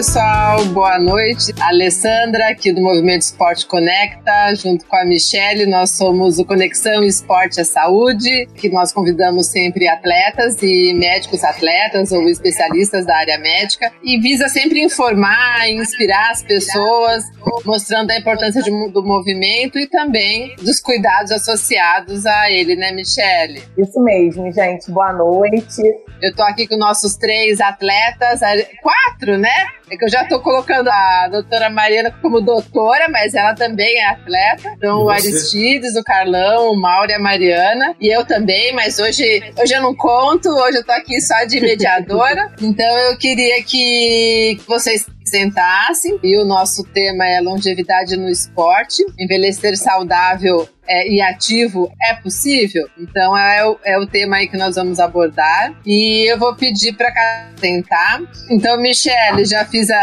Pessoal, boa noite. Alessandra, aqui do Movimento Esporte Conecta, junto com a Michelle, nós somos o Conexão Esporte à Saúde, que nós convidamos sempre atletas e médicos atletas ou especialistas da área médica e visa sempre informar e inspirar as pessoas, mostrando a importância de, do movimento e também dos cuidados associados a ele, né, Michelle? Isso mesmo, gente. Boa noite. Eu tô aqui com nossos três atletas, quatro, né? É que eu já tô colocando a doutora Mariana como doutora, mas ela também é atleta. Então, o Aristides, o Carlão, o Mauro e a Mariana. E eu também, mas hoje, hoje eu não conto, hoje eu tô aqui só de mediadora. então, eu queria que vocês sentassem. E o nosso tema é longevidade no esporte. Envelhecer saudável é, e ativo é possível? Então é o, é o tema aí que nós vamos abordar. E eu vou pedir para tentar. Então, Michele, já fiz a,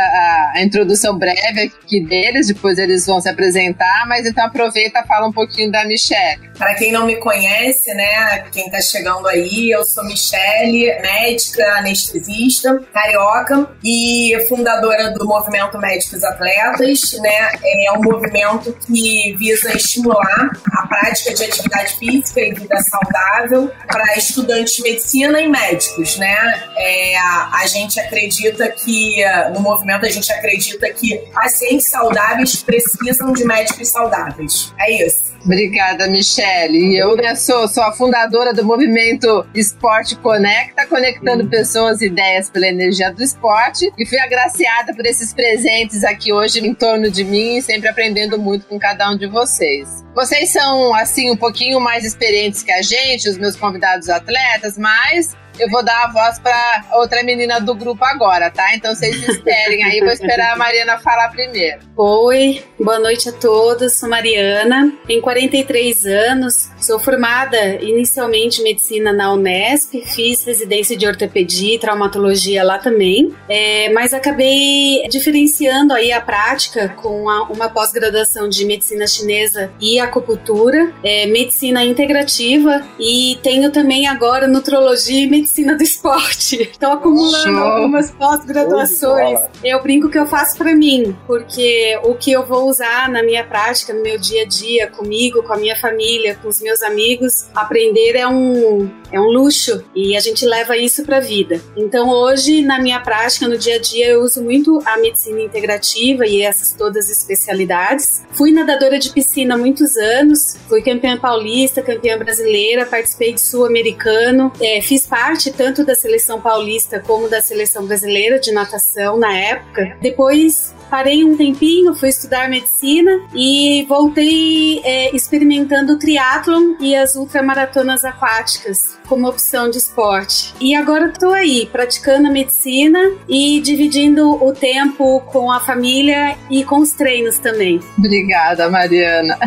a, introdução breve aqui deles, depois eles vão se apresentar, mas então aproveita e fala um pouquinho da Michele. Para quem não me conhece, né, quem está chegando aí, eu sou Michele, médica, anestesista, carioca e fundadora do Movimento Médicos Atletas, né? É um movimento que visa estimular a prática de atividade física e vida saudável para estudantes de medicina e médicos, né? É, a, gente acredita que, no movimento, a gente acredita que pacientes saudáveis precisam de médicos saudáveis. É isso. Obrigada, Michele. E eu né, sou, sou a fundadora do movimento Esporte Conecta, conectando uhum. pessoas e ideias pela energia do esporte. E fui agraciada por esses presentes aqui hoje em torno de mim, sempre aprendendo muito com cada um de vocês. Vocês são, assim, um pouquinho mais experientes que a gente, os meus convidados atletas, mas eu vou dar a voz para outra menina do grupo agora, tá? Então vocês esperem aí, vou esperar a Mariana falar primeiro. Oi, boa noite a todos. Sou Mariana, tenho 43 anos, sou formada inicialmente em medicina na Unesp, fiz residência de ortopedia e traumatologia lá também, é, mas acabei diferenciando aí a prática com a, uma pós-graduação de medicina chinesa e acupuntura, é, medicina integrativa e tenho também agora nutrologia e medicina medicina do esporte. Estou acumulando algumas pós-graduações. Eu brinco que eu faço para mim, porque o que eu vou usar na minha prática, no meu dia a dia, comigo, com a minha família, com os meus amigos, aprender é um, é um luxo e a gente leva isso para a vida. Então hoje, na minha prática, no dia a dia, eu uso muito a medicina integrativa e essas todas as especialidades. Fui nadadora de piscina há muitos anos, fui campeã paulista, campeã brasileira, participei de sul-americano, é, fiz parte parte tanto da seleção paulista como da seleção brasileira de natação na época. Depois parei um tempinho, fui estudar medicina e voltei é, experimentando o triatlon e as ultramaratonas aquáticas como opção de esporte. E agora estou aí praticando a medicina e dividindo o tempo com a família e com os treinos também. Obrigada, Mariana.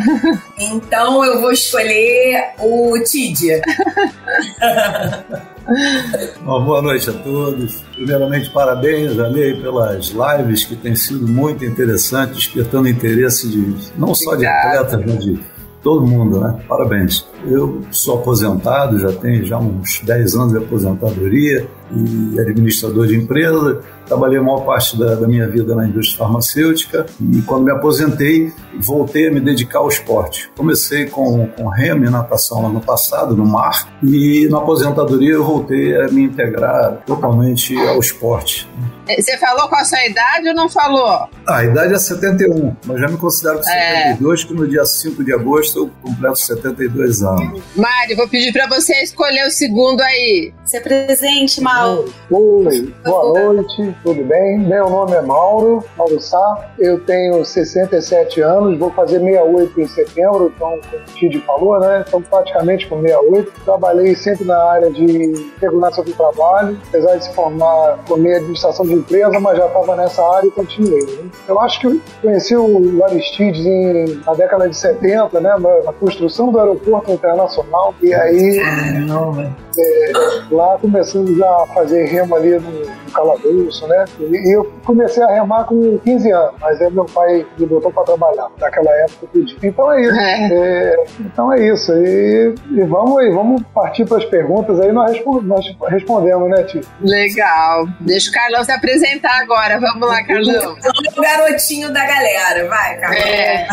Então eu vou escolher o Tidia. Bom, boa noite a todos. Primeiramente, parabéns, Janei, pelas lives que têm sido muito interessantes, despertando interesse de não só de atletas, mas de todo mundo, né? Parabéns. Eu sou aposentado, já tenho já uns 10 anos de aposentadoria e administrador de empresa Trabalhei a maior parte da, da, minha vida na indústria farmacêutica e quando me aposentei, voltei a me dedicar ao esporte. Comecei com, com remo e natação ano passado, no mar, e na aposentadoria eu voltei a me integrar totalmente ao esporte. É, você falou com a sua idade ou não falou? Ah, a idade é 71, mas já me considero com 72, é. que no dia 5 de agosto eu completo 72 anos. Mário, vou pedir para você escolher o segundo aí. Se presente, Mauro. Oi, boa noite, tudo bem? Meu nome é Mauro, Mauro Sá. Eu tenho 67 anos, vou fazer 68 em setembro, então, como o Tid falou, né? Então, praticamente com 68. Trabalhei sempre na área de segurança do trabalho, apesar de se formar com minha administração de empresa, mas já estava nessa área e continuei. Né? Eu acho que eu conheci o Aristides em, na década de 70, né? Na, na construção do aeroporto internacional. E aí. Caramba. É, lá começamos a fazer remo ali no, no calabouço, né? E, eu comecei a remar com 15 anos, mas aí meu pai me botou para trabalhar. Naquela época eu pedi. Então é isso. É. É, então é isso. E, e vamos aí, vamos partir para as perguntas aí, nós, respond, nós respondemos, né, Tio? Legal. Deixa o Carlão se apresentar agora. Vamos lá, Carlão. o garotinho da galera. Vai, Carlão. É,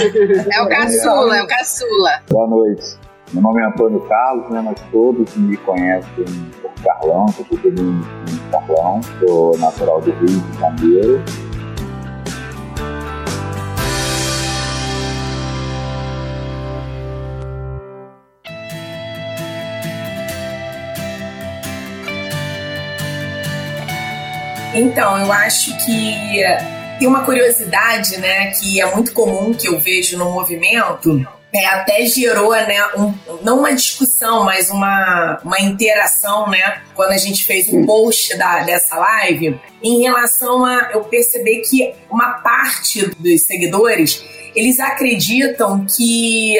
é o caçula, é o caçula. Boa noite. Meu nome é Antônio Carlos, né? Mas todos me conhecem por Carlão, sou pequenininho em Carlão, sou natural do Rio de Janeiro. Então, eu acho que tem uma curiosidade, né, que é muito comum que eu vejo no movimento, é, até gerou, né, um, não uma discussão, mas uma, uma interação, né, quando a gente fez o um post da, dessa live, em relação a eu perceber que uma parte dos seguidores, eles acreditam que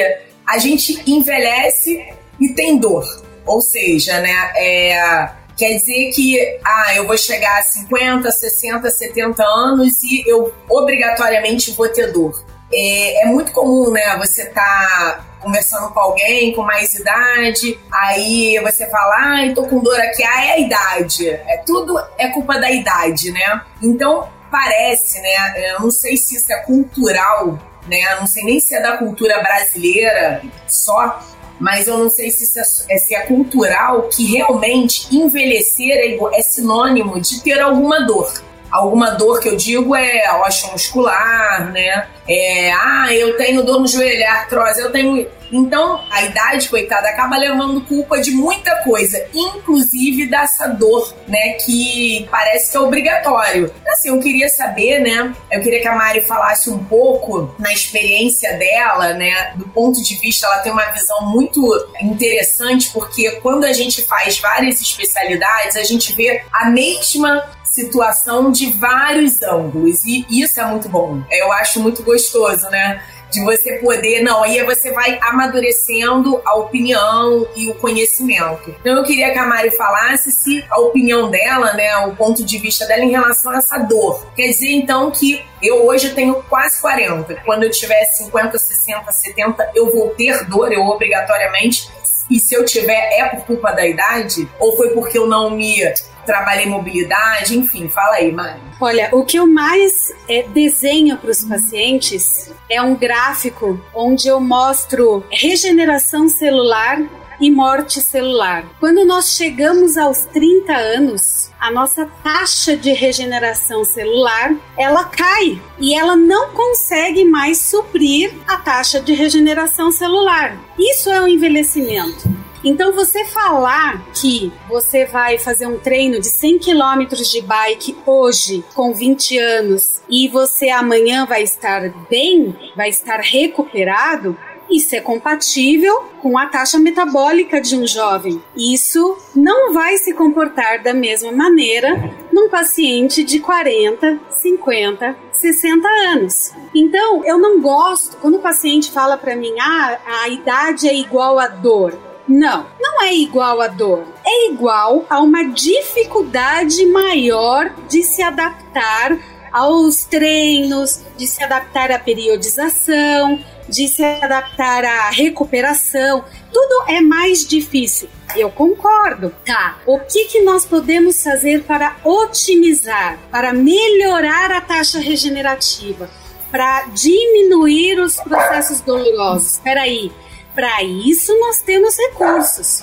a gente envelhece e tem dor. Ou seja, né, é, quer dizer que ah, eu vou chegar a 50, 60, 70 anos e eu obrigatoriamente vou ter dor. É, é muito comum, né? Você tá conversando com alguém com mais idade, aí você fala, ai, tô com dor aqui, ah, é a idade. É, tudo é culpa da idade, né? Então, parece, né? Eu não sei se isso é cultural, né? Eu não sei nem se é da cultura brasileira só, mas eu não sei se, é, é se é cultural que realmente envelhecer é, é sinônimo de ter alguma dor. Alguma dor que eu digo é osteomuscular, né? É, ah, eu tenho dor no joelho, é artrose, eu tenho. Então, a idade, coitada, acaba levando culpa de muita coisa, inclusive dessa dor, né, que parece que é obrigatório. Assim, eu queria saber, né, eu queria que a Mari falasse um pouco na experiência dela, né, do ponto de vista, ela tem uma visão muito interessante, porque quando a gente faz várias especialidades, a gente vê a mesma situação de vários ângulos. E isso é muito bom. Eu acho muito gostoso, né? De você poder, não, aí você vai amadurecendo a opinião e o conhecimento. Então eu queria que a Mari falasse se a opinião dela, né, o ponto de vista dela em relação a essa dor. Quer dizer então que eu hoje tenho quase 40. Quando eu tiver 50, 60, 70, eu vou ter dor, eu obrigatoriamente e se eu tiver, é por culpa da idade? Ou foi porque eu não me trabalhei mobilidade? Enfim, fala aí, Mari. Olha, o que eu mais é, desenho para os pacientes é um gráfico onde eu mostro regeneração celular e morte celular. Quando nós chegamos aos 30 anos, a nossa taxa de regeneração celular ela cai e ela não consegue mais suprir a taxa de regeneração celular. Isso é o envelhecimento. Então, você falar que você vai fazer um treino de 100 km de bike hoje, com 20 anos, e você amanhã vai estar bem, vai estar recuperado, isso é compatível com a taxa metabólica de um jovem. Isso não vai se comportar da mesma maneira num paciente de 40, 50, 60 anos. Então, eu não gosto quando o paciente fala para mim: "Ah, a idade é igual a dor". Não, não é igual a dor. É igual a uma dificuldade maior de se adaptar aos treinos, de se adaptar à periodização, de se adaptar à recuperação, tudo é mais difícil. Eu concordo. Tá. O que, que nós podemos fazer para otimizar, para melhorar a taxa regenerativa, para diminuir os processos dolorosos? Espera aí. Para isso nós temos recursos,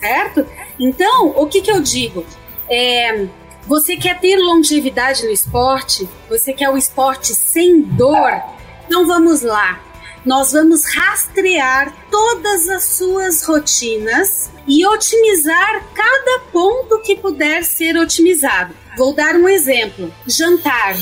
certo? Então, o que, que eu digo? É, você quer ter longevidade no esporte? Você quer o esporte sem dor? Então vamos lá nós vamos rastrear todas as suas rotinas e otimizar cada ponto que puder ser otimizado. Vou dar um exemplo: jantar.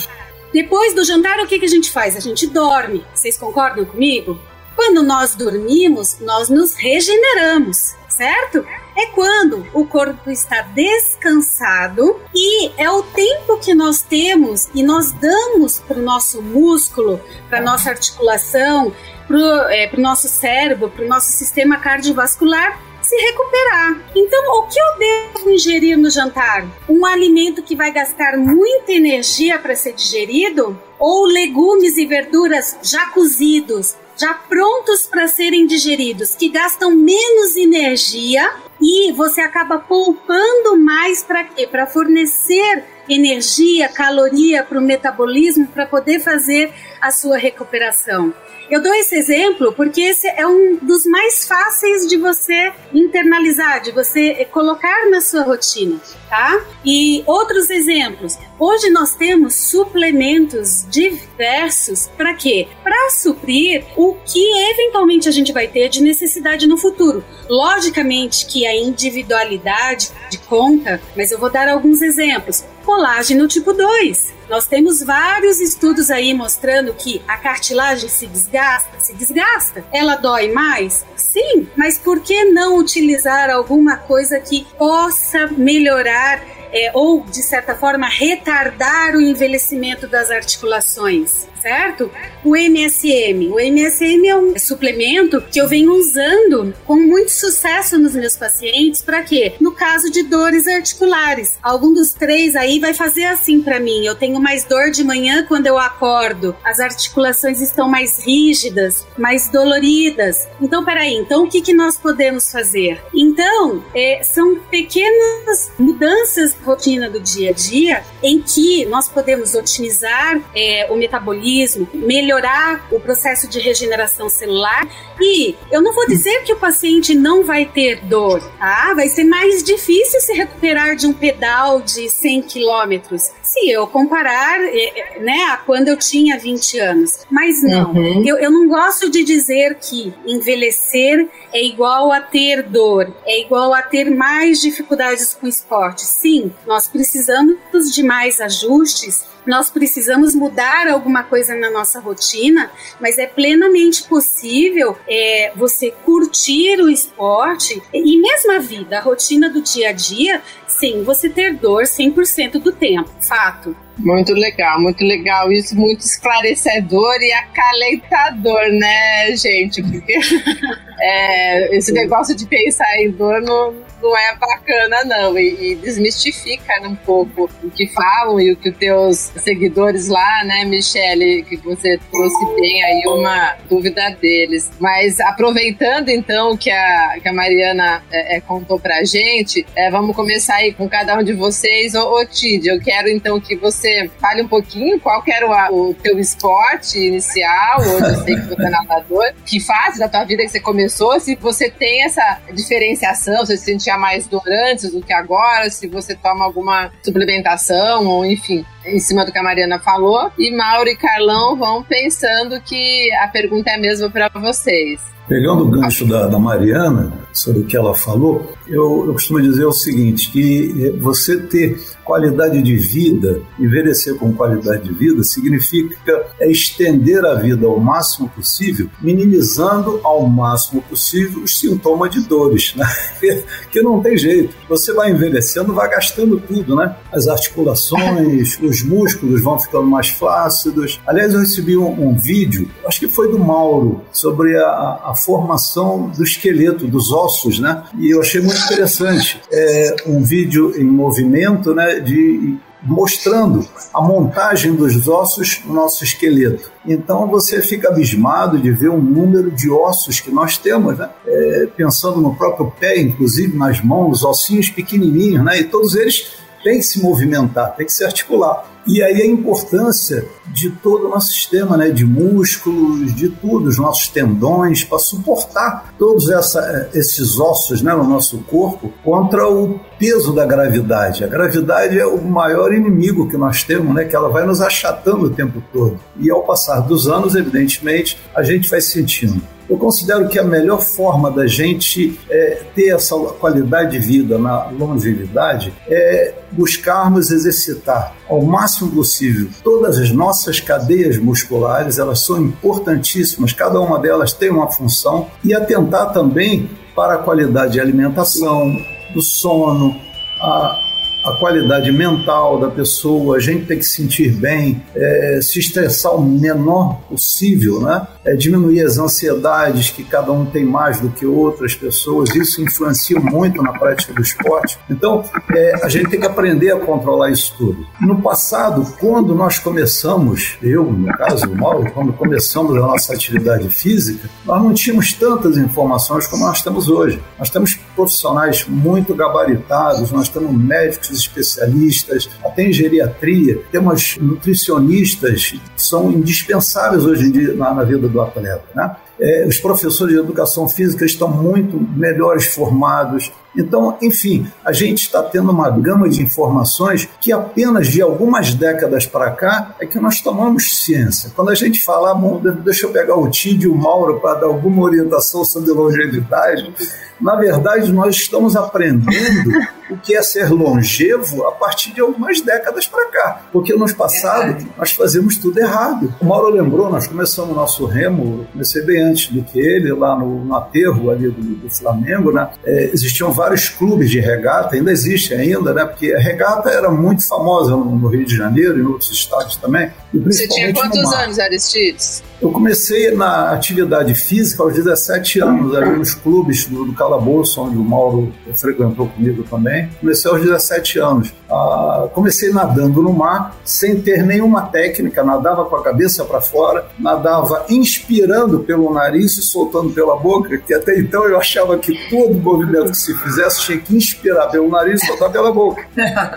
Depois do jantar, o que, que a gente faz? A gente dorme. Vocês concordam comigo? Quando nós dormimos, nós nos regeneramos, certo? É quando o corpo está descansado e é o tempo que nós temos e nós damos para o nosso músculo, para nossa articulação, para o é, nosso cérebro, para o nosso sistema cardiovascular se recuperar. Então, o que eu devo ingerir no jantar? Um alimento que vai gastar muita energia para ser digerido? Ou legumes e verduras já cozidos, já prontos para serem digeridos, que gastam menos energia e você acaba poupando mais para quê? Para fornecer energia, caloria para o metabolismo para poder fazer a sua recuperação. Eu dou esse exemplo porque esse é um dos mais fáceis de você internalizar, de você colocar na sua rotina, tá? E outros exemplos. Hoje nós temos suplementos diversos para quê? Para suprir o que eventualmente a gente vai ter de necessidade no futuro. Logicamente que a individualidade de conta, mas eu vou dar alguns exemplos. Colágeno tipo 2 nós temos vários estudos aí mostrando que a cartilagem se desgasta, se desgasta. Ela dói mais? Sim, mas por que não utilizar alguma coisa que possa melhorar é, ou, de certa forma, retardar o envelhecimento das articulações? Certo? O MSM. O MSM é um suplemento que eu venho usando com muito sucesso nos meus pacientes. Para quê? No caso de dores articulares. Algum dos três aí vai fazer assim para mim. Eu tenho mais dor de manhã quando eu acordo. As articulações estão mais rígidas, mais doloridas. Então, peraí. Então, o que, que nós podemos fazer? Então, é, são pequenas mudanças na rotina do dia a dia em que nós podemos otimizar é, o metabolismo metabolismo, melhorar o processo de regeneração celular. E eu não vou dizer que o paciente não vai ter dor, tá? Vai ser mais difícil se recuperar de um pedal de 100 quilômetros. Se eu comparar, é, é, né, a quando eu tinha 20 anos. Mas não, uhum. eu, eu não gosto de dizer que envelhecer é igual a ter dor, é igual a ter mais dificuldades com esporte. Sim, nós precisamos de mais ajustes nós precisamos mudar alguma coisa na nossa rotina, mas é plenamente possível é, você curtir o esporte e mesmo a vida, a rotina do dia a dia, sem você ter dor 100% do tempo. Fato. Muito legal, muito legal. Isso muito esclarecedor e acalentador, né, gente? Porque é, esse negócio de pensar em dor não, não é bacana, não. E, e, desmistifica um pouco o que falam e o que os teus seguidores lá, né, Michele, que você trouxe bem aí uma dúvida deles. Mas aproveitando então que a, que a Mariana é, é, contou pra gente, é, vamos começar aí com cada um de vocês. Ô, ô Tid, eu quero então que você fale um pouquinho qual era o, o teu esporte inicial, hoje eu sei que você é nadador, que fase da tua vida que você começou, se você tem essa diferenciação, se você sentia mais dor antes do que agora, se você toma alguma suplementação, ou enfim, em cima do que a Mariana falou. E Mauro e Carlão vão pensando que a pergunta é a mesma para vocês. Pegando o gancho da, da Mariana, sobre o que ela falou, eu, eu costumo dizer o seguinte, que você ter qualidade de vida, envelhecer com qualidade de vida, significa é estender a vida ao máximo possível, minimizando ao máximo possível os sintomas de dores, né? que não tem jeito. Você vai envelhecendo, vai gastando tudo, né? As articulações, os músculos vão ficando mais flácidos. Aliás, eu recebi um, um vídeo, acho que foi do Mauro, sobre a, a formação do esqueleto, dos ossos, né? E eu achei muito interessante. É um vídeo em movimento, né? De mostrando a montagem dos ossos no nosso esqueleto. Então você fica abismado de ver um número de ossos que nós temos, né? É, pensando no próprio pé, inclusive nas mãos, ossinhos pequenininhos, né? E todos eles tem que se movimentar, tem que se articular. E aí a importância de todo o nosso sistema, né, de músculos, de tudo, os nossos tendões, para suportar todos essa, esses ossos né, no nosso corpo contra o peso da gravidade. A gravidade é o maior inimigo que nós temos, né, que ela vai nos achatando o tempo todo. E ao passar dos anos, evidentemente, a gente vai sentindo. Eu considero que a melhor forma da gente é, ter essa qualidade de vida na longevidade é buscarmos exercitar ao máximo possível todas as nossas cadeias musculares, elas são importantíssimas, cada uma delas tem uma função, e atentar também para a qualidade de alimentação, do sono, a a qualidade mental da pessoa, a gente tem que se sentir bem, é, se estressar o menor possível, né? É, diminuir as ansiedades que cada um tem mais do que outras pessoas, isso influencia muito na prática do esporte. Então, é, a gente tem que aprender a controlar isso tudo. No passado, quando nós começamos, eu, no caso, o Mauro, quando começamos a nossa atividade física, nós não tínhamos tantas informações como nós temos hoje. Nós temos profissionais muito gabaritados, nós temos médicos especialistas, até em geriatria, temos nutricionistas que são indispensáveis hoje em dia na, na vida do atleta. Né? É, os professores de educação física estão muito melhores formados. Então, enfim, a gente está tendo uma gama de informações que apenas de algumas décadas para cá é que nós tomamos ciência. Quando a gente fala, bom, deixa eu pegar o Tid e o Mauro para dar alguma orientação sobre longevidade, na verdade, nós estamos aprendendo o que é ser longevo a partir de algumas décadas para cá. Porque no passado nós fazíamos tudo errado. O Mauro lembrou, nós começamos o nosso remo, comecei bem antes do que ele, lá no, no aterro ali do, do Flamengo, né? É, existiam vários clubes de regata, ainda existe ainda, né? Porque a regata era muito famosa no, no Rio de Janeiro e em outros estados também. Você tinha quantos anos, Aristides? Eu comecei na atividade física aos 17 anos, ali nos clubes do, do Calabouço, onde o Mauro frequentou comigo também. Comecei aos 17 anos. Ah, comecei nadando no mar, sem ter nenhuma técnica, nadava com a cabeça para fora, nadava inspirando pelo nariz e soltando pela boca, que até então eu achava que todo movimento que se fizesse tinha que inspirar pelo nariz e soltar pela boca.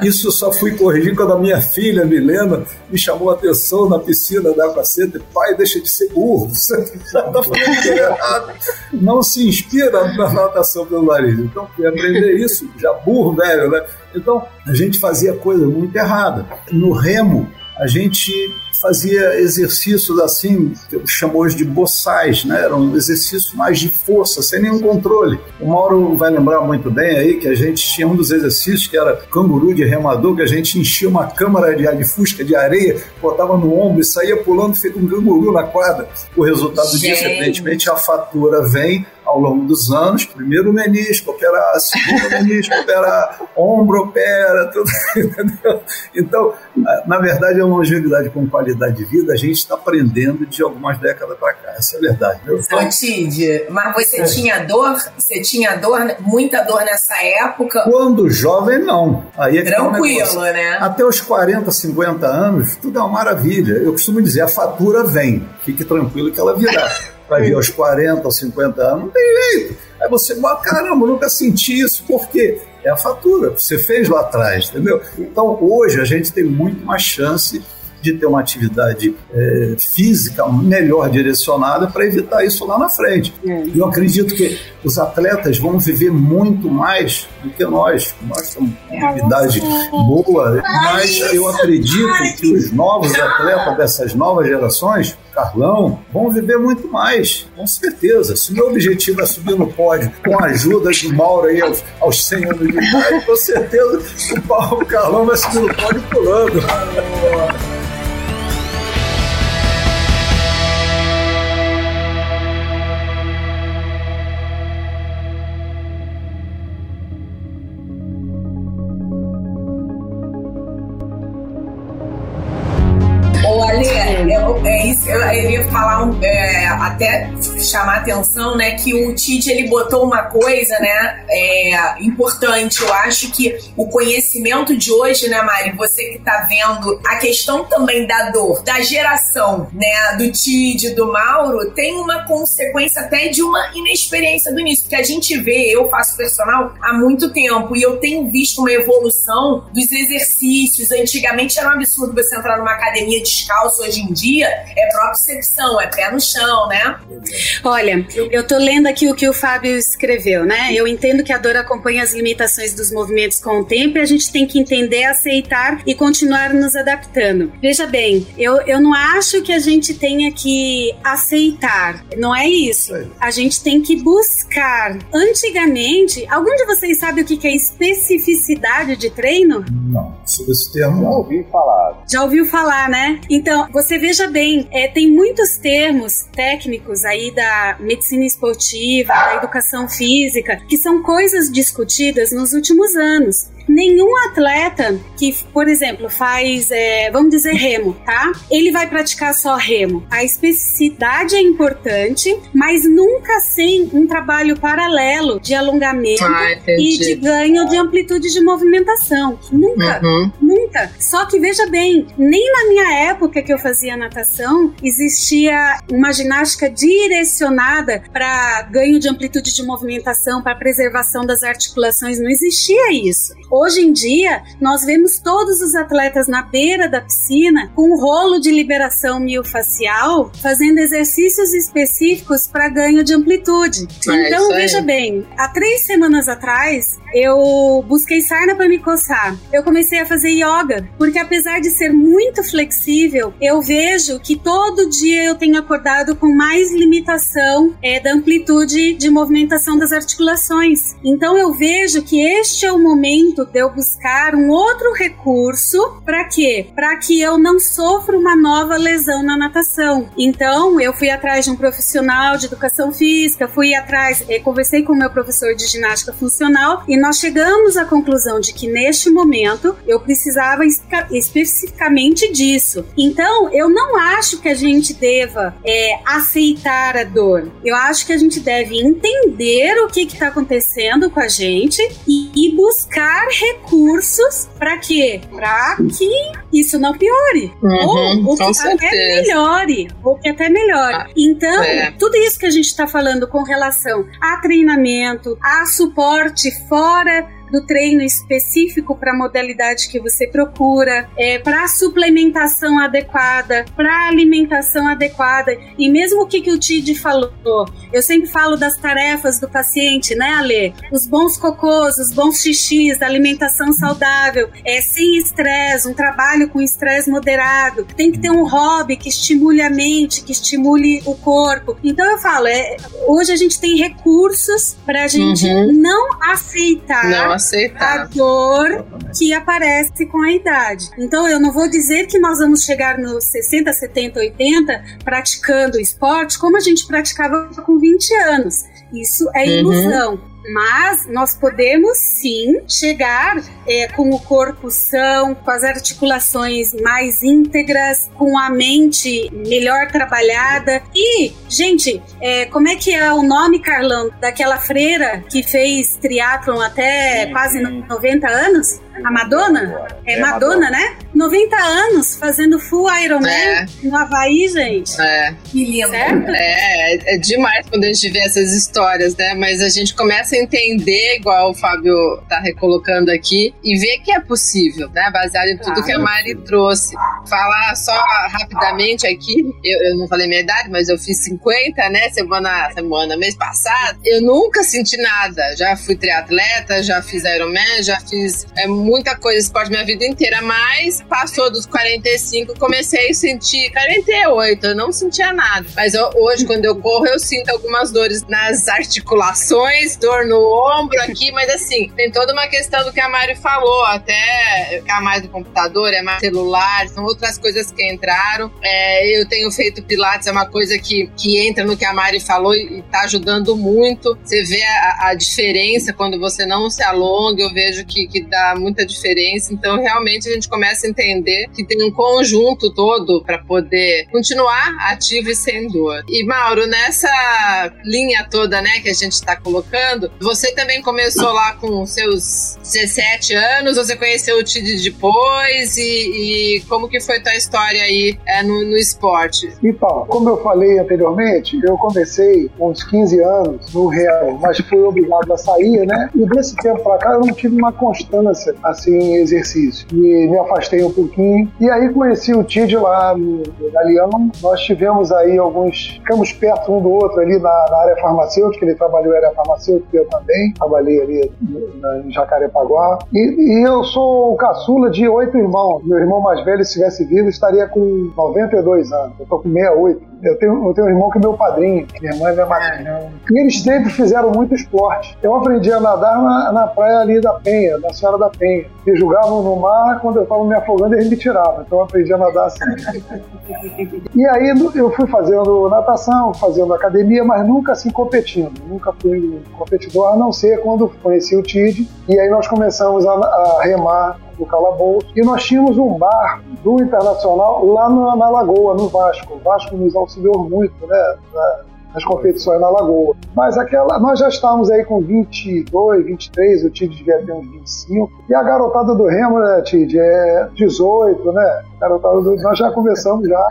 Isso só fui corrigir quando a minha filha, Milena, me chamou a atenção na piscina da Aquaceta. Pai, deixa de está fazendo errado. Não se inspira na natação pelo nariz. Então, fui aprender isso, já burro, velho, né? Então, a gente fazia coisa muito errada. No remo, a gente fazia exercícios assim, que eu chamo hoje de boçais, né? Era um exercício mais de força, sem nenhum controle. O Mauro vai lembrar muito bem aí que a gente tinha um dos exercícios que era canguru de remador, que a gente enchia uma câmara de, de fusca de areia, botava no ombro e saía pulando feito um canguru na quadra. O resultado gente. disso, evidentemente, a fatura vem ao longo dos anos. Primeiro o menisco opera, segundo o menisco opera, ombro opera, tudo, entendeu? Então, na verdade, é uma longevidade com qualidade de vida, a gente está aprendendo de algumas décadas para cá. Essa é a verdade. Meu Tid, mas você é. tinha dor? Você tinha dor, muita dor nessa época? Quando jovem, não. Aí é Tranquilo, um né? Até os 40, 50 anos, tudo é uma maravilha. Eu costumo dizer, a fatura vem. Fique tranquilo que ela virá. vai vir aos 40 ou 50 anos, não tem jeito. Aí você, caramba, nunca senti isso. Por quê? É a fatura, você fez lá atrás, entendeu? Então hoje a gente tem muito mais chance de ter uma atividade é, física melhor direcionada para evitar isso lá na frente. É. Eu acredito que os atletas vão viver muito mais do que nós. Nós temos uma idade boa, mas eu acredito que os novos atletas dessas novas gerações, Carlão, vão viver muito mais, com certeza. Se o meu objetivo é subir no pódio com a ajuda de Mauro aí aos, aos 100 anos de idade, com certeza o, Paulo, Carlão vai subir no pódio pulando. Eu, ia falar, é, até chamar atenção, né, que o Tite, ele botou uma coisa, né, é, importante. Eu acho que o conhecimento de hoje, né, Mari, você que tá vendo a questão também da dor, da geração, né, do Tite, do Mauro, tem uma consequência até de uma inexperiência do início, porque a gente vê, eu faço personal há muito tempo e eu tenho visto uma evolução dos exercícios. Antigamente era um absurdo você entrar numa academia descalço, hoje em dia é é pé no chão, né? Olha, eu tô lendo aqui o que o Fábio escreveu, né? Eu entendo que a dor acompanha as limitações dos movimentos com o tempo e a gente tem que entender, aceitar e continuar nos adaptando. Veja bem, eu, eu não acho que a gente tenha que aceitar, não é isso. A gente tem que buscar. Antigamente, algum de vocês sabe o que é especificidade de treino? Não, sobre esse termo Já ouvi falar. Já ouviu falar, né? Então, você veja bem, é, tem muitos termos técnicos aí da medicina esportiva, da educação física, que são coisas discutidas nos últimos anos nenhum atleta que, por exemplo, faz, é, vamos dizer, remo, tá? Ele vai praticar só remo. A especificidade é importante, mas nunca sem um trabalho paralelo de alongamento Ah, e de ganho de amplitude de movimentação. Nunca, Uhum. nunca. Só que veja bem, nem na minha época que eu fazia natação existia uma ginástica direcionada para ganho de amplitude de movimentação, para preservação das articulações. Não existia isso. Hoje em dia, nós vemos todos os atletas na beira da piscina com um rolo de liberação miofascial, fazendo exercícios específicos para ganho de amplitude. É então, veja bem, há três semanas atrás, eu busquei sarna para me coçar. Eu comecei a fazer yoga, porque apesar de ser muito flexível, eu vejo que todo dia eu tenho acordado com mais limitação é, da amplitude de movimentação das articulações. Então eu vejo que este é o momento de eu buscar um outro recurso para quê? Para que eu não sofra uma nova lesão na natação. Então eu fui atrás de um profissional de educação física, fui atrás, eh, conversei com o meu professor de ginástica funcional e nós chegamos à conclusão de que neste momento eu precisava especificamente disso. Então eu não acho que a gente deva eh, aceitar a dor. Eu acho que a gente deve entender o que está acontecendo com a gente e, e buscar recursos para quê? Para que isso não piore. Uhum, ou, ou que até certeza. melhore. Ou que até melhore. Ah, então, é. tudo isso que a gente está falando com relação a treinamento, a suporte fora do treino específico para a modalidade que você procura, é, para suplementação adequada, para alimentação adequada. E mesmo o que, que o Tid falou, eu sempre falo das tarefas do paciente, né, Ale? Os bons cocôs, os bons xixis, a alimentação saudável, é, sem estresse, um trabalho com estresse moderado. Tem que ter um hobby que estimule a mente, que estimule o corpo. Então eu falo, é, hoje a gente tem recursos para a gente Uhum. não aceitar Não a aceitar. dor que aparece com a idade. Então eu não vou dizer que nós vamos chegar nos 60, 70, 80 praticando esporte como a gente praticava com 20 anos. Isso é Uhum. Mas nós podemos sim chegar é, com o corpo são, com as articulações mais íntegras, com a mente melhor trabalhada. E, gente, é, como é que é o nome, Carlão, daquela freira que fez triatlon até quase sim. 90 anos? A Madonna? É, Madonna, né? 90 anos fazendo full Ironman É. no Havaí, gente. É, Que lindo. Certo? é, é demais quando a gente vê essas histórias, né? Mas a gente começa a entender, igual o Fábio tá recolocando aqui, e ver que é possível, né? Baseado em tudo Claro. que a Mari trouxe. Falar só rapidamente aqui, eu, eu não falei minha idade, mas eu fiz 50, né? Semana, semana, mês passado. Eu nunca senti nada. Já fui triatleta, já fiz Ironman, já fiz é, muita coisa esporte minha vida inteira, mas passou dos 45, comecei a sentir 48, eu não sentia nada. Mas eu- hoje, quando eu corro, eu sinto algumas dores nas articulações, dor no ombro aqui, mas assim, tem toda uma questão do que a Mari falou, até ficar mais do computador, é mais celular, são outras coisas que entraram. É, eu tenho feito Pilates, é uma coisa que, que entra no que a Mari falou e, e tá ajudando muito. Você vê a, a diferença quando você não se alonga, eu vejo que, que dá muita diferença. Então, realmente, a gente começa a entender que tem um conjunto todo para poder continuar ativo e sem dor. E Mauro, nessa linha toda, né, que a gente está colocando, você também começou lá com seus 17 anos, você conheceu o TID depois e, e como que foi tua história aí é, no, no esporte? Então, como eu falei anteriormente, eu comecei com uns 15 anos no Remo, mas fui obrigado a sair, né? E desse tempo para cá eu não tive uma constância assim em exercício. E me afastei um pouquinho. E aí conheci o Tid lá no Galeão. Nós tivemos aí alguns. Ficamos perto um do outro ali na, na área farmacêutica. Ele trabalhou na área farmacêutica, eu também. Trabalhei ali em Jacarepaguá. E, e eu sou o caçula de oito irmãos. Meu irmão mais velho, se estivesse vivo, estaria com 92 anos. Eu tô com 68. Eu tenho, eu tenho um irmão que é meu padrinho, minha mãe é minha madrinha. E eles sempre fizeram muito esporte. Eu aprendi a nadar na, na praia ali da Penha, da Senhora da Penha. Me jogavam no mar, quando eu estava me afogando, eles me tiravam. Então eu aprendi a nadar assim. e aí eu fui fazendo natação, fazendo academia, mas nunca assim competindo. Nunca fui competidor, a não ser quando conheci o TID. E aí nós começamos a, a remar do calabouço. E nós tínhamos um bar do Internacional lá na, na Lagoa, no Vasco. O Vasco nos auxiliou muito, né? nas competições na Lagoa. Mas aquela, nós já estávamos aí com 22, 23, o Tid devia ter uns 25. E a garotada do Remo, né, Tid, é 18, né? Garotada nós já começamos já.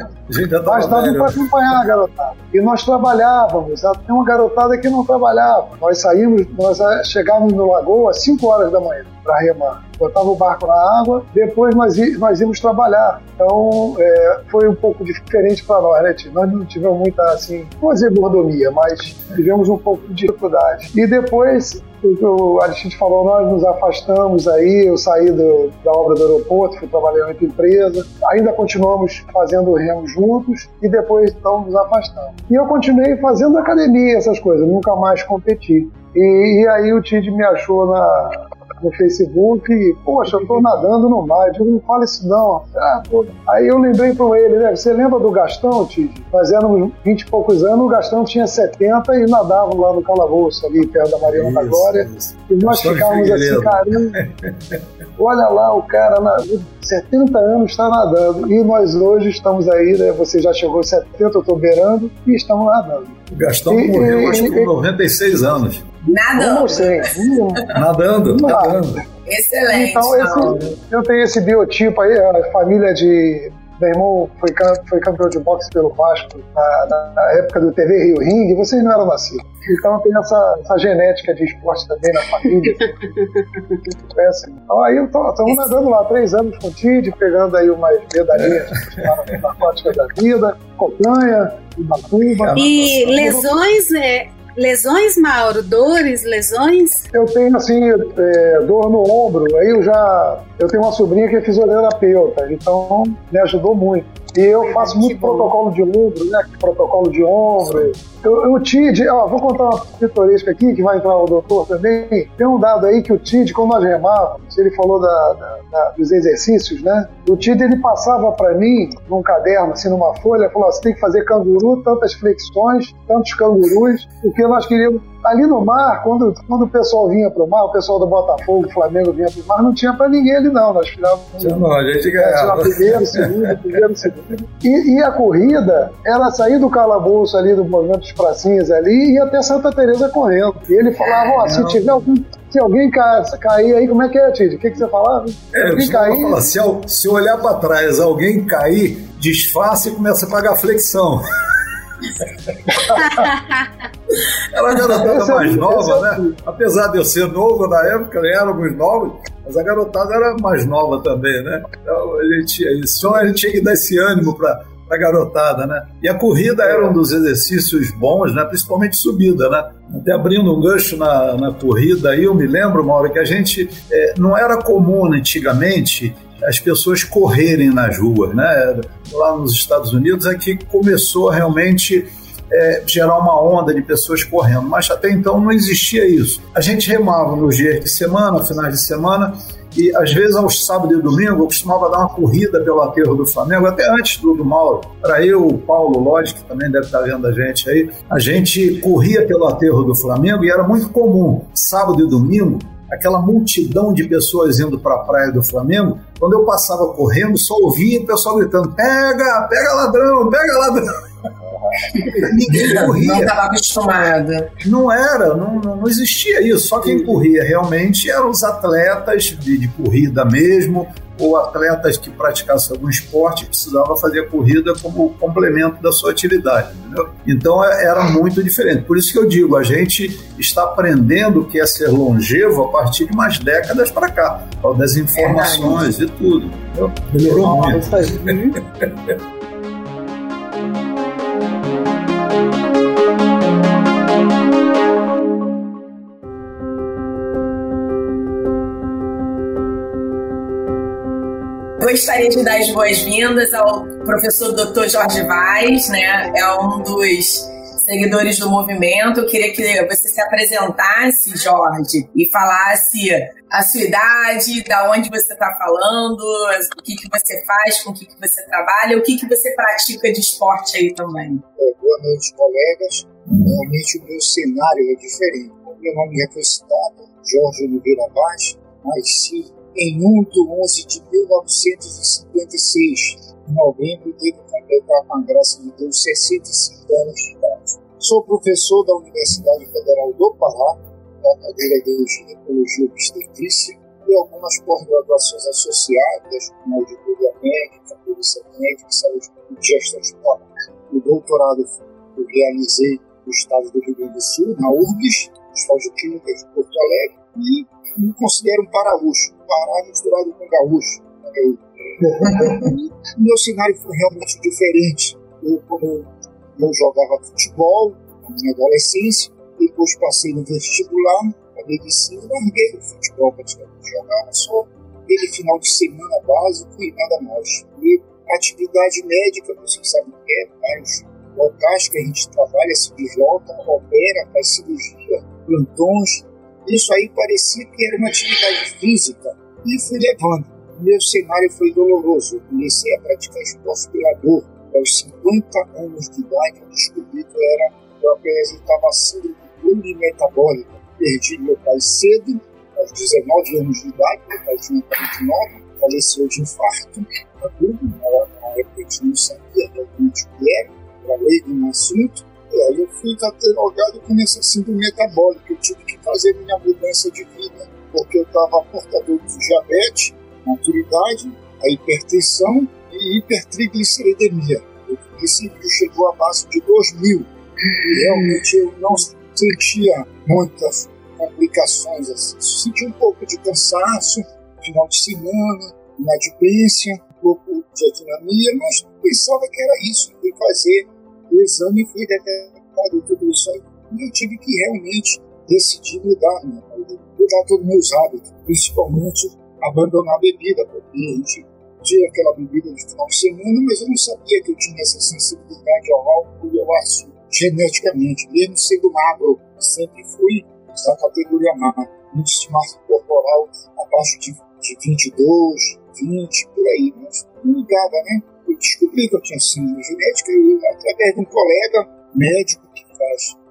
Mas dava para acompanhar a garotada. E nós trabalhávamos, tem uma garotada que não trabalhava. Nós saímos, nós chegávamos no Lagoa às 5 horas da manhã para remar. Botava o barco na água, depois nós, nós íamos trabalhar. Então é, foi um pouco diferente para nós, né, Tio? Nós não tivemos muita, assim, não vou dizer mordomia, mas tivemos um pouco de dificuldade. E depois o Aristide falou, nós nos afastamos aí, eu saí do, da obra do aeroporto, fui trabalhar em outra empresa, ainda continuamos fazendo o remo juntos e depois então nos afastamos. E eu continuei fazendo academia, essas coisas, nunca mais competi. E, e aí o Tid me achou na, no Facebook e, poxa, eu tô nadando no mar. Eu digo, não fala isso não. Ah, Aí eu lembrei para ele, né? Você lembra do Gastão, Tide? Nós éramos 20 e poucos anos, o Gastão tinha 70 e nadavam lá no calabouço, ali perto da Marina da Glória. Isso. E nós ficávamos assim, caramba. Olha lá, o cara, na, 70 anos está nadando. E nós hoje estamos aí, né? Você já chegou a 70, eu estou beirando, e estamos nadando. O Gastão e, morreu, e, acho que com 96 anos. Nadando. Não sei. nadando, nadando. Excelente. Então, esse, eu tenho esse biotipo aí, a família de meu irmão foi, foi campeão de boxe pelo Vasco na, na, época do TV Rio Ring, vocês não eram nascidos. Então tem essa, essa genética de esporte também na família. é assim. Então aí estamos nadando lá três anos com o Tid, pegando aí umas medalhinhas é. na aquática da vida, cocanha, Ubatuba. E lesões, é, Lesões, Mauro? Dores, lesões? Eu tenho, assim, é, dor no ombro. Aí eu já. Eu tenho uma sobrinha que é fisioterapeuta, então me ajudou muito. E eu faço muito protocolo de ombro, né? Protocolo de ombro. O, o TID, ó, vou contar uma pitoresca aqui, que vai entrar o doutor também. Tem um dado aí que o TID, como nós remávamos, ele falou da, da, da, dos exercícios, né? O TID, ele passava para mim, num caderno, assim, numa folha, falou: você tem que fazer canguru, tantas flexões, tantos cangurus, porque nós queríamos ali no mar, quando, quando o pessoal vinha pro mar, o pessoal do Botafogo, do Flamengo vinha pro mar, não tinha para ninguém ali não. Nós tirávamos. Não, a gente ganhava. Primeiro, segundo, primeiro, segundo. E, e, a corrida era sair do calabouço ali do movimento dos pracinhas ali e até Santa Teresa correndo. E ele falava, ó, oh, se tiver algum se alguém cair aí, como é que é, Tid? O que, que você falava? É, alguém cair... Falar, se, se olhar para trás, alguém cair, disfarce e começa a pagar flexão. Ela é a garotada mais nova, né? Apesar de eu ser novo na época, éramos novos, mas a garotada era mais nova também, né? Então a gente, só a gente tinha que dar esse ânimo para a garotada, né? E a corrida era um dos exercícios bons, né? Principalmente subida, né? Até abrindo um gancho na, na corrida aí, eu me lembro, Mauro, que a gente é, não era comum antigamente as pessoas correrem nas ruas, né? Lá nos Estados Unidos é que começou realmente é, gerar uma onda de pessoas correndo, mas até então não existia isso. A gente remava nos dias de semana, finais de semana, e às vezes aos sábados e domingo eu costumava dar uma corrida pelo aterro do Flamengo, até antes do, do Mauro. Para eu, o Paulo Lodge, que também deve estar vendo a gente aí, a gente corria pelo aterro do Flamengo e era muito comum, sábado e domingo, aquela multidão de pessoas indo para a praia do Flamengo, quando eu passava correndo, só ouvia o pessoal gritando: pega, pega ladrão, pega ladrão. Ninguém corria. Não estava acostumado. Não era, não, não existia isso. Só quem corria realmente eram os atletas de, de corrida mesmo, ou atletas que praticassem algum esporte precisava fazer a corrida como complemento da sua atividade. Entendeu? Então é, era muito diferente. Por isso que eu digo, a gente está aprendendo o que é ser longevo a partir de umas décadas para cá, das informações é e tudo. Melhorou muito. gostaria de dar as boas-vindas ao professor Dr. Jorge Vaz, né? É um dos seguidores do movimento. Eu queria que você se apresentasse, Jorge, e falasse a sua idade, da onde você está falando, o que, que você faz, com o que, que você trabalha, o que, que você pratica de esporte aí também. É, boa noite, colegas. Realmente o meu cenário é diferente. Meu nome é recitado, Jorge Oliveira Vaz, nasci em 1 de 11 de 1956. Em novembro, devo completar, com a graça de Deus, 65 anos de idade. Sou professor da Universidade Federal do Pará, da cadeira de Ginecologia Obstetrícia, e algumas pós-graduações associadas, como auditoria médica, polícia médica e saúde e gestão hospitalar. O doutorado eu realizei no estado do Rio Grande do Sul, na URGS, Escola de Clínicas de Porto Alegre, e me considero um paraúcho, Pará misturado com gaúcho. meu cenário foi realmente diferente. Eu, como eu jogava futebol na minha adolescência, depois passei no vestibular, a medicina, larguei o futebol praticamente. Jogava só aquele final de semana básico e nada mais. E atividade médica, vocês sabem que é, vários locais que a gente trabalha, se desloca, opera, faz cirurgia, plantões, isso aí parecia que era uma atividade física e fui levando. Meu cenário foi doloroso. Eu comecei a praticar esporte pelador. Aos 50 anos de idade, eu descobri que era, eu apresentava síndrome plurimetabólica. Perdi meu pai cedo, aos 19 anos de idade, meu pai tinha 49, faleceu de infarto. Na época gente não sabia realmente o que era, era leigo no assunto. Eu fui catalogado com essa síndrome metabólica. Eu tive que fazer minha mudança de vida, porque eu estava portador de diabetes, maturidade, a hipertensão e hipertrigliceridemia. O princípio chegou à base de 2 mil. E realmente eu não sentia muitas complicações assim. Senti um pouco de cansaço, final de semana, inadimplência, um pouco de atinamia, mas pensava que era isso. Fui fazer o exame fui detectado tudo isso aí. E eu tive que realmente decidir mudar, né? mudar todos os meus hábitos, principalmente abandonar a bebida, porque a gente tinha aquela bebida de final de semana, mas eu não sabia que eu tinha essa sensibilidade ao álcool e ao açúcar geneticamente, mesmo sendo magro, sempre fui da categoria magra, índice de massa corporal abaixo de, de 22, 20, por aí, mas não ligava, né? Descobri que eu tinha síndrome genética e, através de um colega médico que faz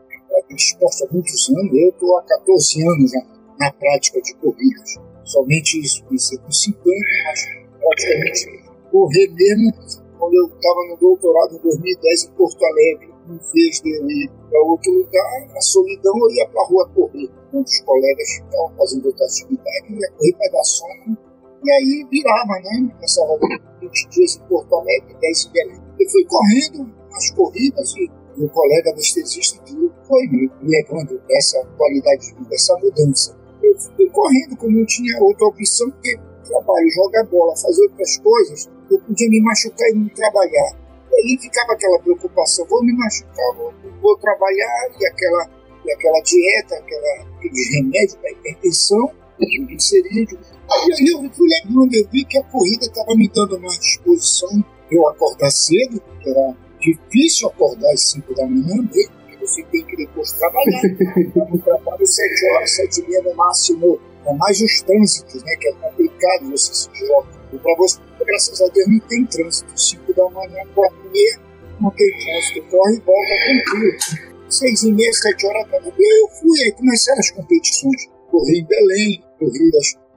esporte há muitos anos, eu estou há 14 anos na, na, prática de corridas. Somente isso, comecei com 50, mas praticamente correr mesmo quando eu estava no doutorado em 2010 em Porto Alegre. Em vez de eu ir para outro lugar, na solidão eu ia para a rua correr. Com os colegas estavam fazendo outra atividade, eu ia correr para dar sono. E aí virava, né? Passava 20 dias em Porto Alegre, 10 em Belém. Eu fui correndo as corridas e o colega anestesista que foi me levando essa qualidade de vida, essa mudança. Eu fui correndo, como não tinha outra opção, porque trabalho, jogar bola, fazer outras coisas, eu podia me machucar e não trabalhar. E aí ficava aquela preocupação, vou me machucar, vou, vou trabalhar, e aquela, e aquela dieta, aquela, aquele remédio para hipertensão, triglicerídeo. E aí eu fui lembrando, eu vi que a corrida estava me dando mais disposição, eu acordar cedo, era difícil acordar às 5 da manhã, né? você tem que depois trabalhar. no trabalho 7 horas, 7 e meia no máximo, com mais os trânsitos, né? Que é complicado você se deslocar. E para você, graças a Deus, não tem trânsito. 5 da manhã, 4 e meia, não tem trânsito. Corre e volta tranquilo. 6 e meia, 7 horas da manhã, eu fui, aí começaram as competições. Corri em Belém,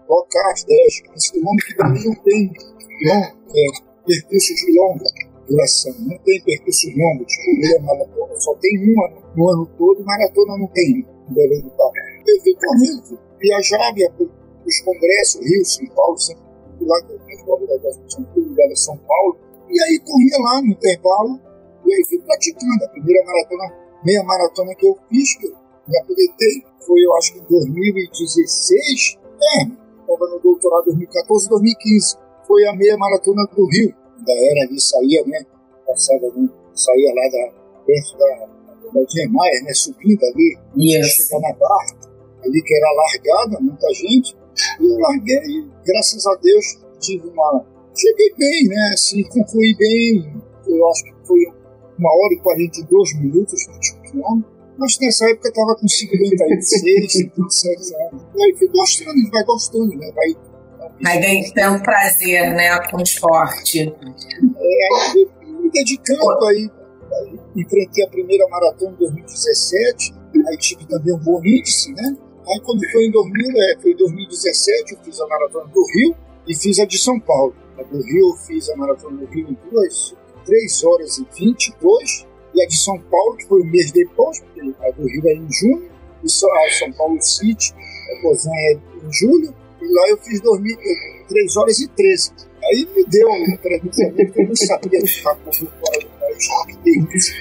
corridas locais, 10, 15 quilômetros, que também não tem long, é, percursos de longa duração, não tem percursos longos, tipo meia maratona, só tem uma no ano todo, maratona não tem em Belém do Pará. Eu fui correndo, viajava, os congressos, Rio, São Paulo, sempre lá que eu a São Paulo, e aí corria lá no intervalo, e aí fui praticando. A primeira maratona, meia maratona que eu fiz, que eu me aproveitei, foi eu acho que em 2016, é, estava no doutorado 2014, 2015, foi a meia maratona do Rio, da era ali, saía, né, passava, né, saía lá da, perto da, da Gemmaia, né, subindo ali, yes. chegar na barra, ali que era largada, muita gente, e eu larguei, e graças a Deus tive uma, cheguei bem, né, assim, concluí bem, eu acho que foi uma hora e 42 minutos, 21 quilômetros, mas nessa época eu estava com 56, 57 anos. E aí fui gostando, vai gostando, né? Vai, vai ganhando prazer, né, com o esporte. É, aí me dedicando aí, aí, enfrentei a primeira maratona em 2017, aí tive também um bom índice, né? Aí quando foi em 2000, é, foi 2017, eu fiz a maratona do Rio e fiz a de São Paulo. A do Rio eu fiz a maratona do Rio em duas, 3 horas e 22 e a de São Paulo, que foi um mês depois, porque a do Rio é em junho, e a São Paulo City, a Bozan é em julho, e lá eu fiz 2000, 3 horas e 13. Aí me deu um credenciamento que eu não sabia ficar com fora do país, que tem isso,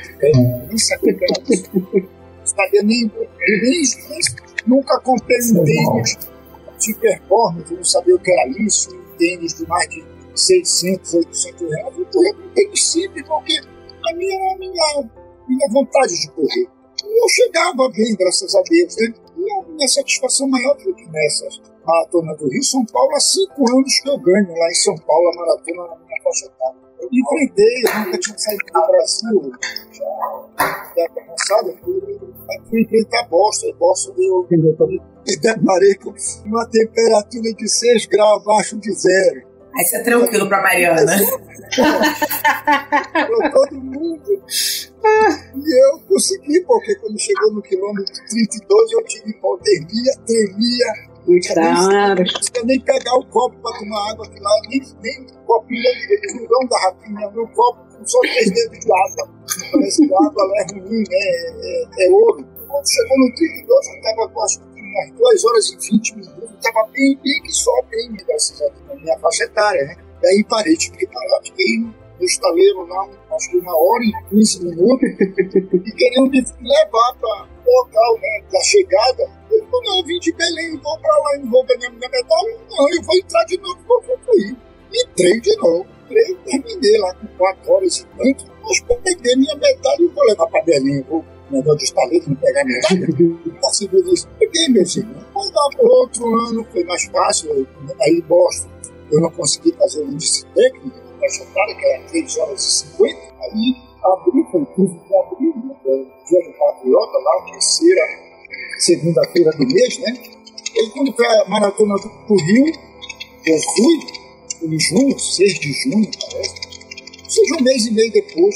nem sabia que era sabia nem, nem, nem nunca comprei um tênis de performance, não sabia o que era isso, um tênis de mais de 600, 800 reais. Eu com um tênis simples, porque a minha, minha, minha vontade de correr. E eu chegava bem, graças a Deus. Né? E a minha satisfação maior foi que nessa maratona do Rio, São Paulo, há cinco anos que eu ganho lá em São Paulo a maratona na minha faixa etária. Eu enfrentei, eu nunca tinha saído do Brasil, já, já cansado, fui, enfrentar Boston, Boston deu, e deparei com uma temperatura de 6 graus abaixo de zero. Aí você é tranquilo pra Mariana. todo mundo. E eu consegui, porque quando chegou no quilômetro 32, eu tive hipotermia, tremia. Claro. Não conseguia nem pegar o copo para tomar água, lá, nem, nem copinho de não da rapinha, meu copo com só três dedos de água. Parece que a água é ruim, né? é, é, é ouro. Quando chegou no 32, eu estava com que umas 2 horas e 20 minutos, estava bem, bem que só, bem, graças a Deus, na minha faixa etária, né? E aí parei, tive que parar, fiquei no estaleiro lá, acho que uma hora e 15 minutos, e queriam me levar para o local né, da chegada. Eu falei, não, eu vim de Belém, vou para lá não vou ganhar minha medalha. Não, eu vou entrar de novo, vou concluir. Entrei de novo, entrei, terminei lá com 4 horas e tanto, mas peguei minha medalha e vou levar para Belém, vou negócio de estaleiro, não pegar medalha. Consegui isso. Peguei, meu filho. Mas outro ano foi mais fácil, aí Boston eu não consegui fazer o índice técnico, etária, que era 3 horas e 50, aí abri com tudo que abri, né, dia do Patriota, lá, terceira, segunda-feira do mês, né? E quando foi a maratona do Rio, eu fui em junho, 6 de junho, parece, ou seja, um mês e meio depois,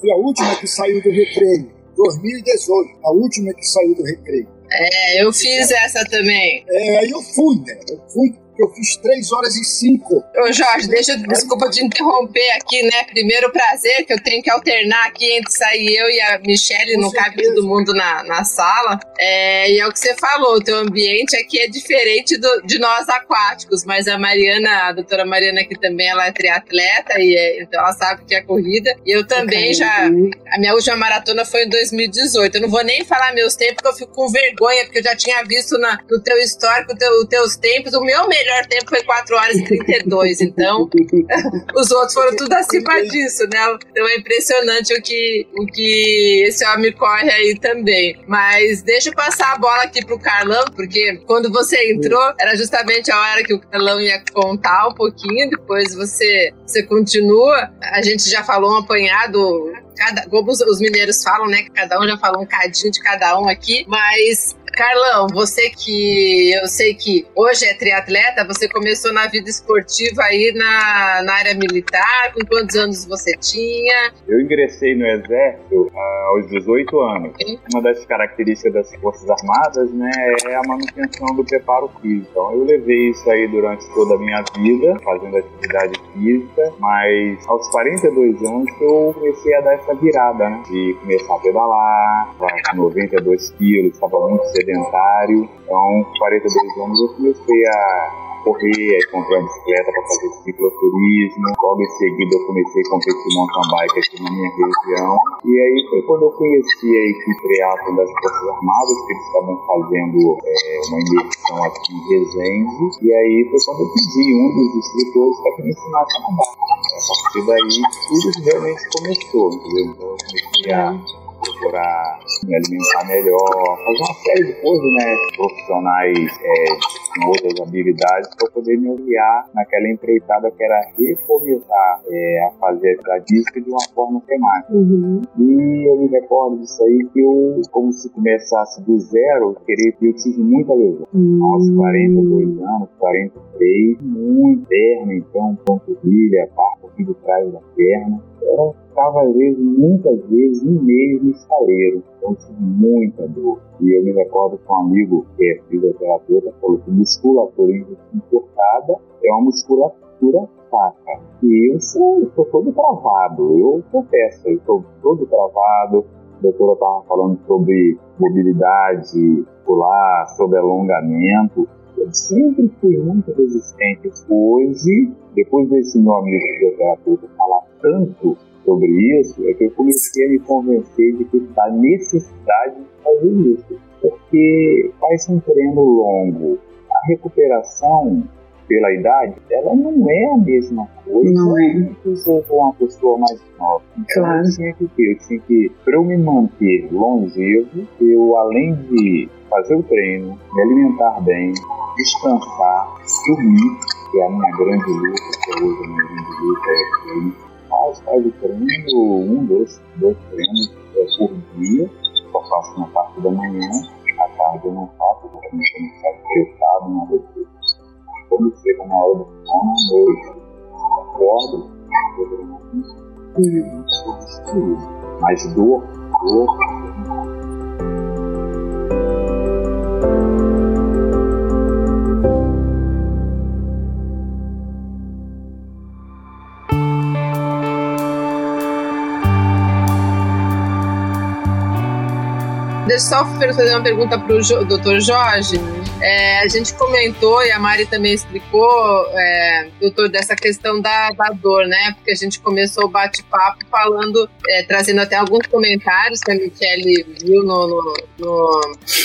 foi a última que saiu do recreio, 2018, a última que saiu do recreio. É, eu fiz essa também. É, aí eu fui, né? Eu fui eu fiz 3 horas e 5. Ô Jorge, deixa, desculpa te interromper aqui, né? Primeiro prazer que eu tenho que alternar aqui entre sair eu e a Michelle, não cabe todo mundo na, na sala. É, e é o que você falou, o teu ambiente aqui é diferente do, de nós aquáticos, mas a Mariana, a doutora Mariana aqui também, ela é triatleta, e é, então ela sabe que é corrida. E eu também já, a minha última maratona foi em 2018. Eu não vou nem falar meus tempos, porque eu fico com vergonha, porque eu já tinha visto na, no teu histórico teu, os teus tempos. O meu melhor melhor tempo foi 4 horas e 32, então os outros foram tudo acima disso, né? Então é impressionante o que, o que esse homem corre aí também. Mas deixa eu passar a bola aqui pro Carlão, porque quando você entrou, era justamente a hora que o Carlão ia contar um pouquinho, depois você, você continua. A gente já falou um apanhado cada, como os, os, mineiros falam, né? Que cada um já falou um cadinho de cada um aqui, mas Carlão, você que eu sei que hoje é triatleta, você começou na vida esportiva aí na, na área militar, com quantos anos você tinha? Eu ingressei no exército uh, aos 18 anos. Sim. Uma das características das Forças Armadas, né, é a manutenção do preparo físico. Então eu levei isso aí durante toda a minha vida, fazendo atividade física, mas aos 42 anos eu comecei a dar essa virada, né, de começar a pedalar, com 92 quilos, estava muito sedentário. Então, 42 anos eu comecei a correr, aí comprei uma bicicleta para fazer cicloturismo. Logo em seguida eu comecei a competir mountain bike aqui na minha região. E aí foi quando eu conheci a equipe triatlo das Forças Armadas, que eles estavam fazendo é, uma imersão aqui em Resende. E aí foi quando eu pedi um dos instrutores para me ensinar a nadar. A partir daí tudo realmente começou, entendeu? Então eu comecei a procurar me alimentar melhor, fazer uma série de coisas, né, profissionais é, com outras habilidades para poder me auxiliar naquela empreitada que era recomeçar é, a fazer a disca de uma forma temática. Uhum. E eu me recordo disso aí que eu, como se começasse do zero, querer, eu tive muita lesão. Uhum. Aos 42 anos, 43, muito perna, então, panturrilha, parte aqui do trás da perna. Era às vezes, muitas vezes, um no estaleiro. Então tive muita dor. E eu me recordo que um amigo que é fisioterapeuta falou que musculatura encurtada é uma musculatura fraca. E eu estou todo travado. Eu confesso, eu estou todo travado. A doutora estava falando sobre mobilidade muscular, sobre alongamento. Eu sempre fui muito resistente. Hoje, depois desse meu amigo fisioterapeuta falar tanto sobre isso, é que eu comecei a me convencer de que da necessidade de fazer isso. Porque faz um treino longo. A recuperação pela idade, ela não é a mesma coisa não é. que se for uma pessoa mais nova. Então, claro. eu tinha que ter, eu tinha que, para eu me manter longevo, eu além de fazer o treino, me alimentar bem, descansar, dormir, que é a minha grande luta, que hoje a minha grande luta é faz, faz o treino, um, dois, dois treinos é, por dia, só faço na parte da manhã, à tarde eu não faço, porque eu não tenho que estar estressado na rotina. Quando chega uma hora do sono, à noite, acordo, eu treino, hum. mas dor, dor, Deixa só fazer uma pergunta para o Dr. Jorge. É, a gente comentou, e a Mari também explicou, é, doutor, dessa questão da, da dor, né? Porque a gente começou o bate-papo falando, é, trazendo até alguns comentários que a Michele viu no, no, no,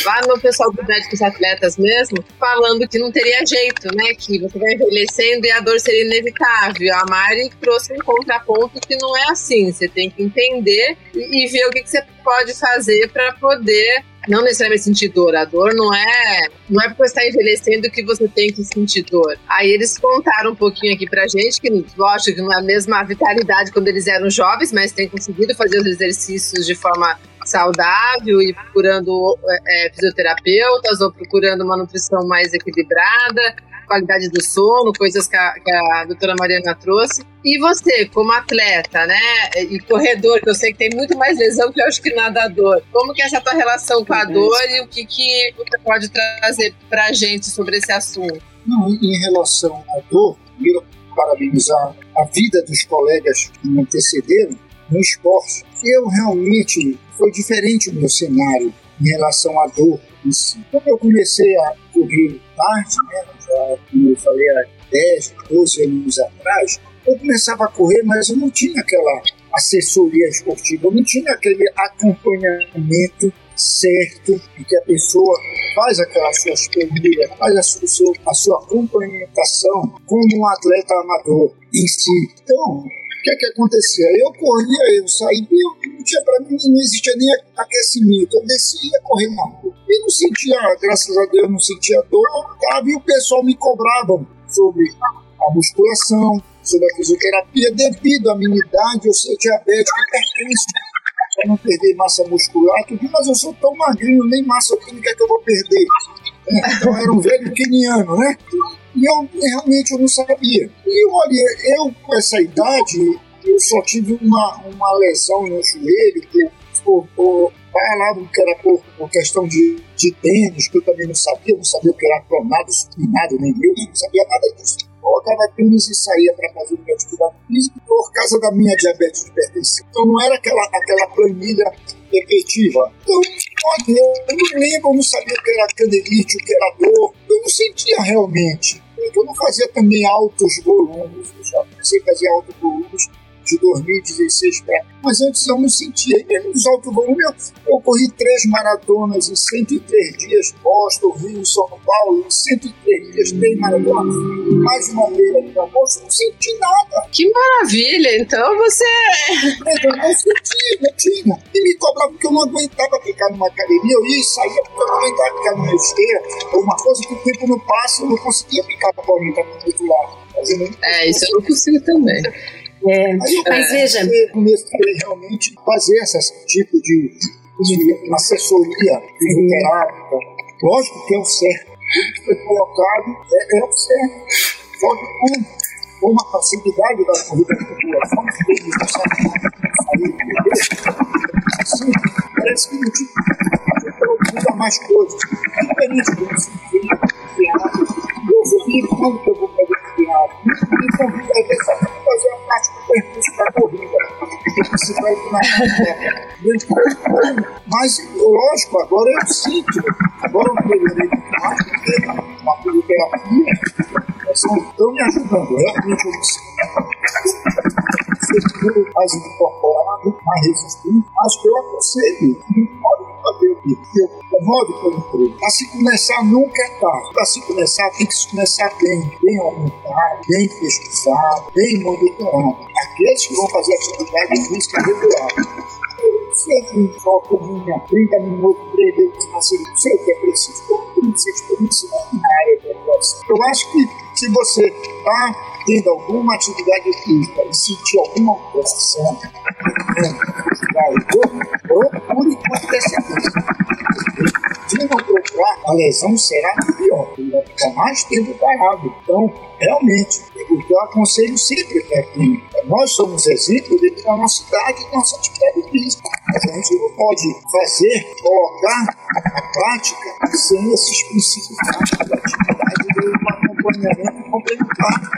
lá no pessoal dos médicos atletas mesmo, falando que não teria jeito, né? Que você vai envelhecendo e a dor seria inevitável. A Mari trouxe um contraponto que não é assim. Você tem que entender e, e ver o que, que você pode fazer para poder não necessariamente sentir dor. A dor não é, não é porque está envelhecendo que você tem que sentir dor. Aí eles contaram um pouquinho aqui pra gente, que lógico que não é a mesma vitalidade quando eles eram jovens, mas têm conseguido fazer os exercícios de forma saudável e procurando é, fisioterapeutas ou procurando uma nutrição mais equilibrada qualidade do sono, coisas que a, que a doutora Mariana trouxe. E você, como atleta, né, e corredor, que eu sei que tem muito mais lesão que eu acho que nadador, como que é essa tua relação com a dor e o que, que você pode trazer para a gente sobre esse assunto? Não, em relação à dor, quero parabenizar a vida dos colegas que me antecederam no esporte. Eu realmente, foi diferente o meu cenário em relação à dor em si. Quando eu comecei a correr tarde, né, como eu falei, há 10, 12 anos atrás, eu começava a correr, mas eu não tinha aquela assessoria esportiva, eu não tinha aquele acompanhamento certo em que a pessoa faz aquelas suas planilhas, faz a sua, a sua complementação como um atleta amador em si. Então, o que é que acontecia? Eu corria, eu saía, não tinha para mim, não existia nem aquecimento. Eu descia corria na rua. Eu não sentia, graças a Deus, não sentia dor. Tava, e o pessoal me cobrava sobre a musculação, sobre a fisioterapia, devido à minha idade, eu ser diabético hipertenso. para não perder massa muscular, tudo, mas eu sou tão magrinho, nem massa química que eu vou perder. Então era um velho queniano, né? E eu realmente eu não sabia. E olha, eu com essa idade, eu só tive uma, uma lesão no joelho que falava que era por, por questão de, de tênis, que eu também não sabia, não sabia o que era clonado, nada, nem eu, não sabia nada disso. Colocava tênis e saía para fazer o atividade física por causa da minha diabetes de hipertensão. Então não era aquela, aquela planilha efetiva. Então, olha, eu, eu não lembro, eu não sabia o que era candelite, o que era dor, eu não sentia realmente. Eu não fazia também altos volumes, eu já comecei a fazer altos volumes de 2016 para mas antes eu não sentia. E mesmo nos alto volume, eu, corri três maratonas em 103 dias, Boston, Rio, São Paulo, em 103 dias, três maratonas, mais uma feira de almoço, não senti nada. Que maravilha! Então você. Eu não senti, não tinha. E me cobrava porque eu não aguentava ficar numa academia, eu ia e saía porque eu não aguentava ficar numa esteira, uma coisa que o tempo não passa, eu não conseguia ficar com a 40 minutos lá. É, isso eu não consigo também. É, mas veja. Eu comecei realmente fazer esse tipo de, de assessoria fisioterápica. Lógico que é o certo. Tudo que foi colocado é, é o certo. Só que com, uma facilidade da corrida de população, que não sabem sair assim, parece que não tinha muda mais coisas. É diferente do que se eu vi quando que eu vou fazer triado. Me convida a ver só fazer a parte do percurso da corrida. Você vai na Mas, lógico, agora eu sinto, agora eu melhorei muito porque uma fisioterapia estão me ajudando. Realmente eu me sinto seguro, mais incorporado, mais. Acho que eu aconselho, pode fazer o que eu modo como emprego. Para se começar nunca é tarde. Para se começar tem que se começar bem, bem aumentado, bem pesquisado, bem monitorado. Aqueles que vão fazer atividade física regular sempre só corrinha 30 minutos, 3 vezes na semana, sei o que é preciso, tem que ser experiência na área da Eu acho que se você está tendo alguma atividade física e sentir alguma alteração, procure com antecedência. Se não procurar, a lesão será pior, ele vai ficar mais tempo parado. Então, realmente, o que eu aconselho sempre é que nós somos exemplos de a nossa idade e nossa atividade física. Mas a gente não pode fazer, colocar na prática sem esses princípios da de acompanhamento complementar.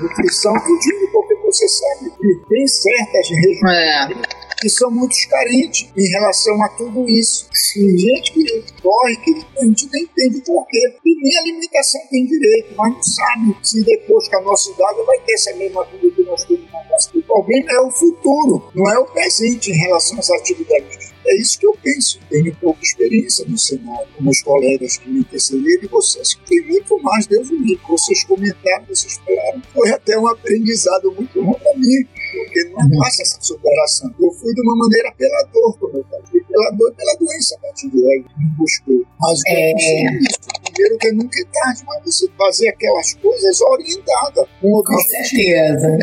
Nutrição, tudinho, porque você sabe que tem certas regiões. É que são muito carentes em relação a tudo isso. Tem gente que corre que a gente nem entende porquê. E nem a alimentação tem direito, mas não sabe se depois que a nossa idade vai ter essa mesma vida que nós temos na nossa O problema é o futuro, não é o presente em relação às atividades é isso que eu penso. Tenho pouca experiência no cenário, com meus colegas que me antecederam e vocês que têm muito mais, Deus me livre. Vocês comentaram, vocês falaram. Foi até um aprendizado muito bom para mim, porque não é fácil essa superação. Eu fui de uma maneira pela dor, como eu falei, pela dor pela doença a partir de aí, me buscou. Mas é, é isso. Primeiro que nunca é tarde, mas você fazer aquelas coisas orientada, com, com certeza.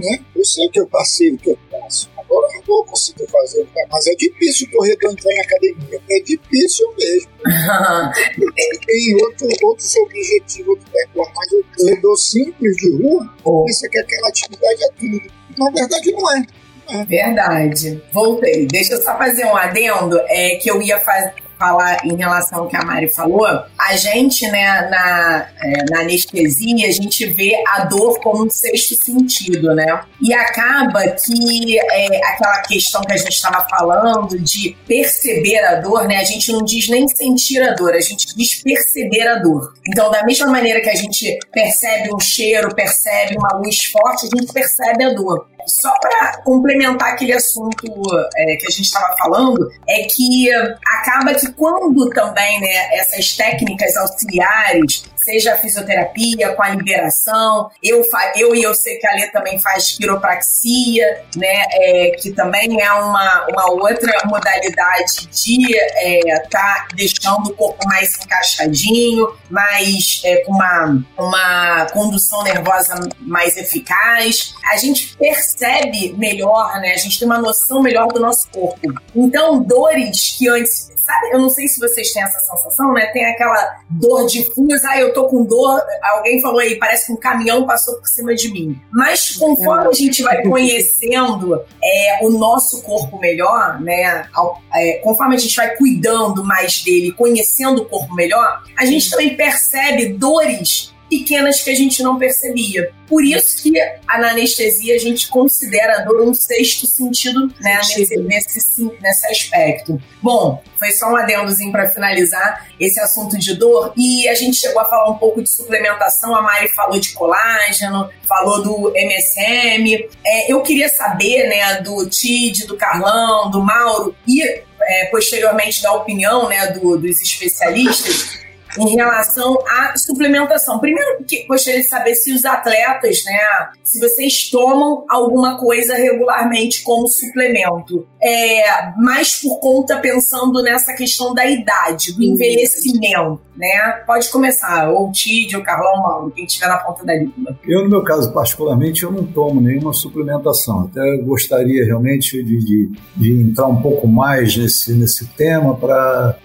né? Eu sei que eu passei o que eu passo agora eu vou conseguir fazer, né? mas é difícil o corredor entrar em academia, é difícil mesmo. tem, outro, outros objetivos do percurso, mas o corredor simples de rua oh. pensa que aquela atividade é tudo. Na verdade, não é. é. Verdade. Voltei. Deixa eu só fazer um adendo é, que eu ia fazer falar em relação ao que a Mari falou, a gente, né, na, é, na anestesia, a gente vê a dor como um sexto sentido, né? E acaba que é, aquela questão que a gente estava falando de perceber a dor, né? A gente não diz nem sentir a dor, a gente diz perceber a dor. Então, da mesma maneira que a gente percebe um cheiro, percebe uma luz forte, a gente percebe a dor. Só para complementar aquele assunto é, que a gente estava falando, é que acaba que quando também né, essas técnicas auxiliares seja a fisioterapia, com a liberação. Eu, eu e eu sei que a Lê também faz quiropraxia, né? É, que também é uma, uma outra modalidade de é, tá deixando o corpo mais encaixadinho, mais é, com uma, uma condução nervosa mais eficaz. A gente percebe melhor, né? A gente tem uma noção melhor do nosso corpo. Então, dores que antes Sabe, eu não sei se vocês têm essa sensação, né? Tem aquela dor difusa, ah, eu tô com dor, alguém falou aí, parece que um caminhão passou por cima de mim. Mas conforme a gente vai conhecendo é, o nosso corpo melhor, né? É, conforme a gente vai cuidando mais dele, conhecendo o corpo melhor, a gente também percebe dores pequenas que a gente não percebia. Por isso que na anestesia a gente considera a dor um sexto sentido né, nesse, nesse, nesse aspecto. Bom, foi só um adendozinho para finalizar esse assunto de dor. E a gente chegou a falar um pouco de suplementação. A Mari falou de colágeno, falou do MSM. É, eu queria saber né, do Tid, do Carlão, do Mauro e é, posteriormente da opinião né, do, dos especialistas em relação à suplementação. Primeiro, que gostaria de saber se os atletas, né, se vocês tomam alguma coisa regularmente como suplemento, é, mais por conta pensando nessa questão da idade, do envelhecimento, né? Pode começar, ou o Tid, ou o Carlão, quem estiver na ponta da língua. Eu, no meu caso, particularmente, eu não tomo nenhuma suplementação. Até gostaria realmente de, de, de entrar um pouco mais nesse, nesse tema para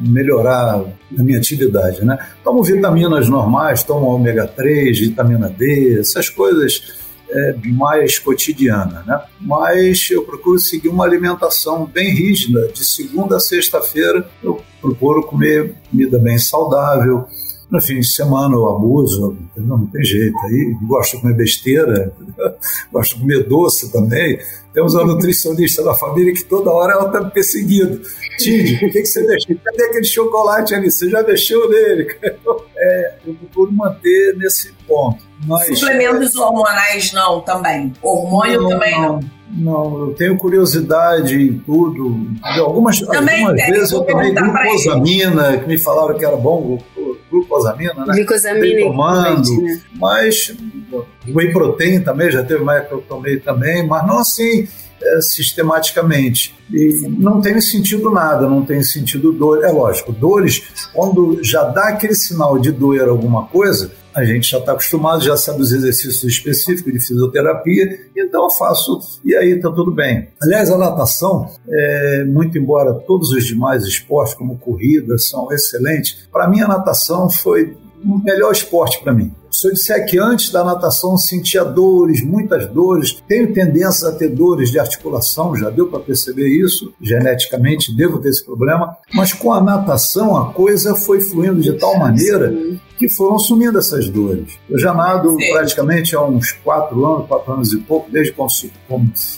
melhorar a minha atividade, né? Tomo vitaminas normais, tomo ômega 3, vitamina D, essas coisas é, mais cotidiana, né? Mas eu procuro seguir uma alimentação bem rígida, de segunda a sexta-feira eu procuro comer comida bem saudável, no fim de semana eu abuso, não, tem jeito. Aí gosto de comer besteira, gosto de comer doce também. Temos uma nutricionista da família que toda hora ela está me perseguindo. Tid, o que, que você deixou? Cadê aquele chocolate ali? Você já deixou nele? É, eu procuro manter nesse ponto. Mas, Suplementos é... hormonais não também? Hormônio não, também não? não. Não, eu tenho curiosidade em tudo. Algumas, também algumas vezes eu tomei glucosamina, que me falaram que era bom, glucosamina, né? Glucosamina. tomando, né? mas whey protein também, já teve mais que eu tomei também, mas não assim é, sistematicamente. E não tem sentido nada, não tem sentido dor. É lógico, dores, quando já dá aquele sinal de doer alguma coisa, a gente já está acostumado, já sabe os exercícios específicos de fisioterapia, então eu faço e aí está tudo bem. Aliás, a natação, é, muito embora todos os demais esportes, como corrida, são excelentes, para mim a natação foi o melhor esporte para mim. Se eu disser que antes da natação sentia dores, muitas dores, tenho tendência a ter dores de articulação, já deu para perceber isso, geneticamente devo ter esse problema, mas com a natação a coisa foi fluindo de tal maneira que foram sumindo essas dores. Eu já nado Sim. praticamente há uns quatro anos, quatro anos e pouco, desde quando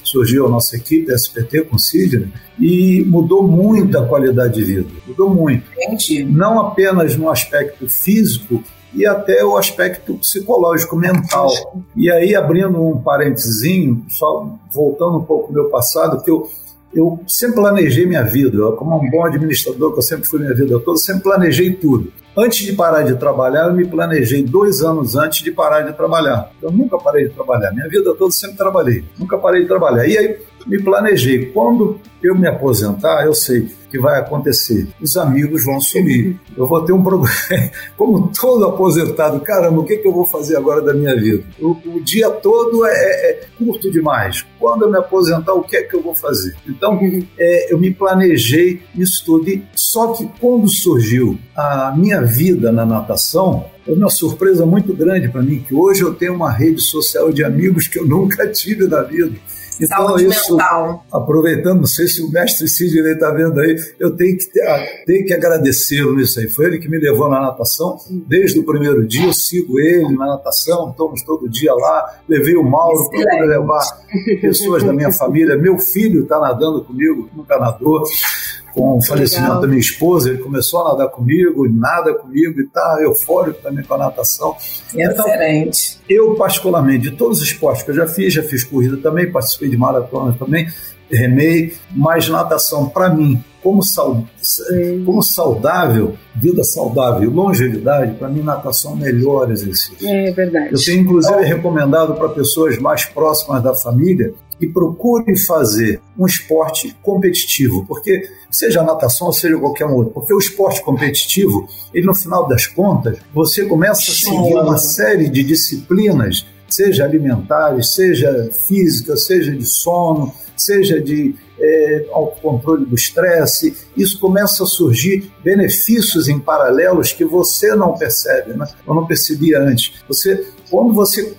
surgiu a nossa equipe, SPT, com o Sidney, e mudou muito a qualidade de vida. Mudou muito. Entendi. Não apenas no aspecto físico, e até o aspecto psicológico, mental. E aí, abrindo um parentezinho, só voltando um pouco meu passado, que eu, eu sempre planejei minha vida, eu, como um bom administrador, que eu sempre fui minha vida toda, sempre planejei tudo. Antes de parar de trabalhar, eu me planejei dois anos antes de parar de trabalhar. Eu nunca parei de trabalhar, minha vida toda sempre trabalhei, nunca parei de trabalhar. E aí me planejei, quando eu me aposentar, eu sei que vai acontecer? Os amigos vão sumir. Eu vou ter um problema. Como todo aposentado, caramba, o que, que eu vou fazer agora da minha vida? O, o dia todo é, é, é, curto demais. Quando eu me aposentar, o que é que eu vou fazer? Então, é, eu me planejei isso tudo. Só que quando surgiu a minha vida na natação, foi uma surpresa muito grande para mim, que hoje eu tenho uma rede social de amigos que eu nunca tive na vida. Então, Saúde isso, mental. aproveitando, não sei se o mestre Sidney está vendo aí, eu tenho que, tenho que agradecê-lo nisso aí. Foi ele que me levou na natação desde o primeiro dia. Eu sigo ele na natação, estamos todo dia lá. Levei o Mauro para levar pessoas da minha família. Meu filho está nadando comigo, nunca nadou com o falecimento Legal. da minha esposa, ele começou a nadar comigo, nada comigo e tá eufórico também com a natação. Então, Excelente. eu, particularmente, de todos os esportes que eu já fiz, já fiz corrida também, participei de maratona também, remei, mas natação, para mim, como, sal, como saudável, vida saudável e longevidade, para mim, natação é o melhor exercício. É verdade. Eu tenho, inclusive, recomendado para pessoas mais próximas da família que procurem fazer um esporte competitivo, porque seja natação ou seja qualquer outro, porque o esporte competitivo, ele no final das contas, você começa a seguir uma série de disciplinas, seja alimentares, seja física, seja de sono, seja de é, autocontrole do estresse, isso começa a surgir benefícios em paralelos que você não percebe, né? eu não percebia antes. Você quando você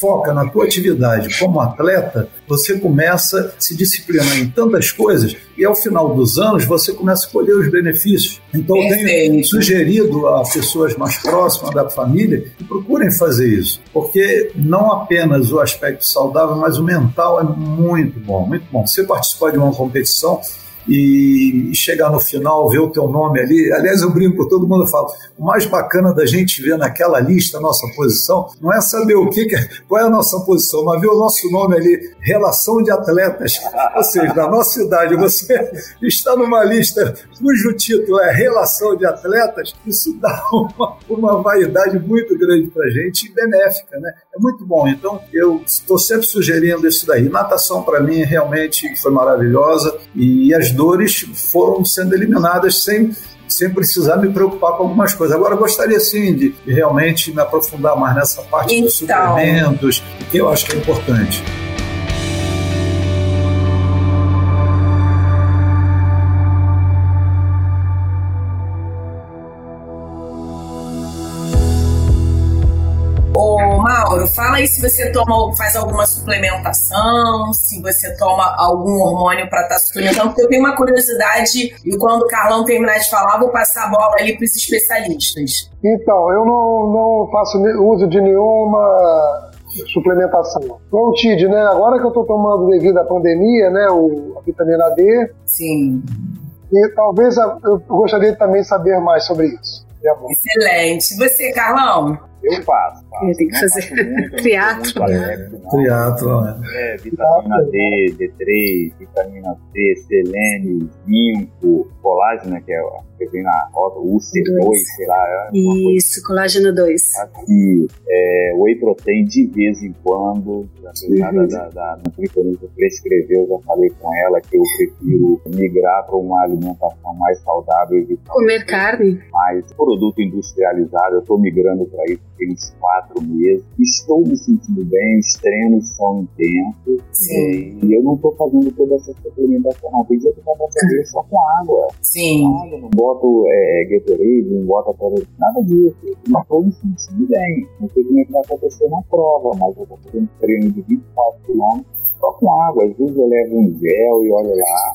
foca na tua atividade como atleta, você começa a se disciplinar em tantas coisas e ao final dos anos você começa a colher os benefícios. Então eu tenho sugerido a pessoas mais próximas da família que procurem fazer isso, porque não apenas o aspecto saudável, mas o mental é muito bom, muito bom. Você participar de uma competição, e chegar no final, ver o teu nome ali. Aliás, eu brinco todo mundo, falo, o mais bacana da gente ver naquela lista a nossa posição não é saber o que, é, qual é a nossa posição, mas ver o nosso nome ali, relação de atletas. Ou seja, na nossa idade, você está numa lista cujo título é relação de atletas, isso dá uma, uma vaidade muito grande para a gente e benéfica, né? É muito bom. Então, eu estou sempre sugerindo isso daí. Natação, para mim, realmente foi maravilhosa e as dores foram sendo eliminadas sem sem precisar me preocupar com algumas coisas. Agora, gostaria sim de, de realmente me aprofundar mais nessa parte então. dos suplementos, que eu acho que é importante. Mauro, fala aí se você toma, faz alguma suplementação, se você toma algum hormônio para estar tá suplementando, porque eu tenho uma curiosidade e quando o Carlão terminar de falar, vou passar a bola ali para os especialistas. Então, eu não, não faço uso de nenhuma suplementação. O TID, né? Agora que eu estou tomando devido à pandemia, né? O, a vitamina D. Sim. E talvez eu gostaria de também saber mais sobre isso. Excelente. Você, Carlão? Eu faço. faço. Eu tenho que fazer triatlo. Triatlo, né? É, vitamina D, D3, vitamina C, selênio, zinco, colágeno, que é que vem na rota, UC2, sei lá. É Isso, colágeno 2. Aqui, é, whey protein de vez em quando, apesar uhum. da, da nutricionista prescreveu, eu já falei com ela que eu prefiro migrar para uma alimentação mais saudável. Evitar Comer carne? Mais produto industrializado, eu estou migrando para isso uns quatro meses. Estou me sentindo bem, os treinos são intensos. Sim. E eu não estou fazendo toda essa suplementação, não. Tem dia que eu fazer só com água. Sim. Com água, não boto é, Gatorade, não boto até nada disso. Mas estou me sentindo bem. Não sei como é que vai acontecer na prova, mas eu estou fazendo treino de 24 km só com água. Às vezes eu levo um gel e olha lá.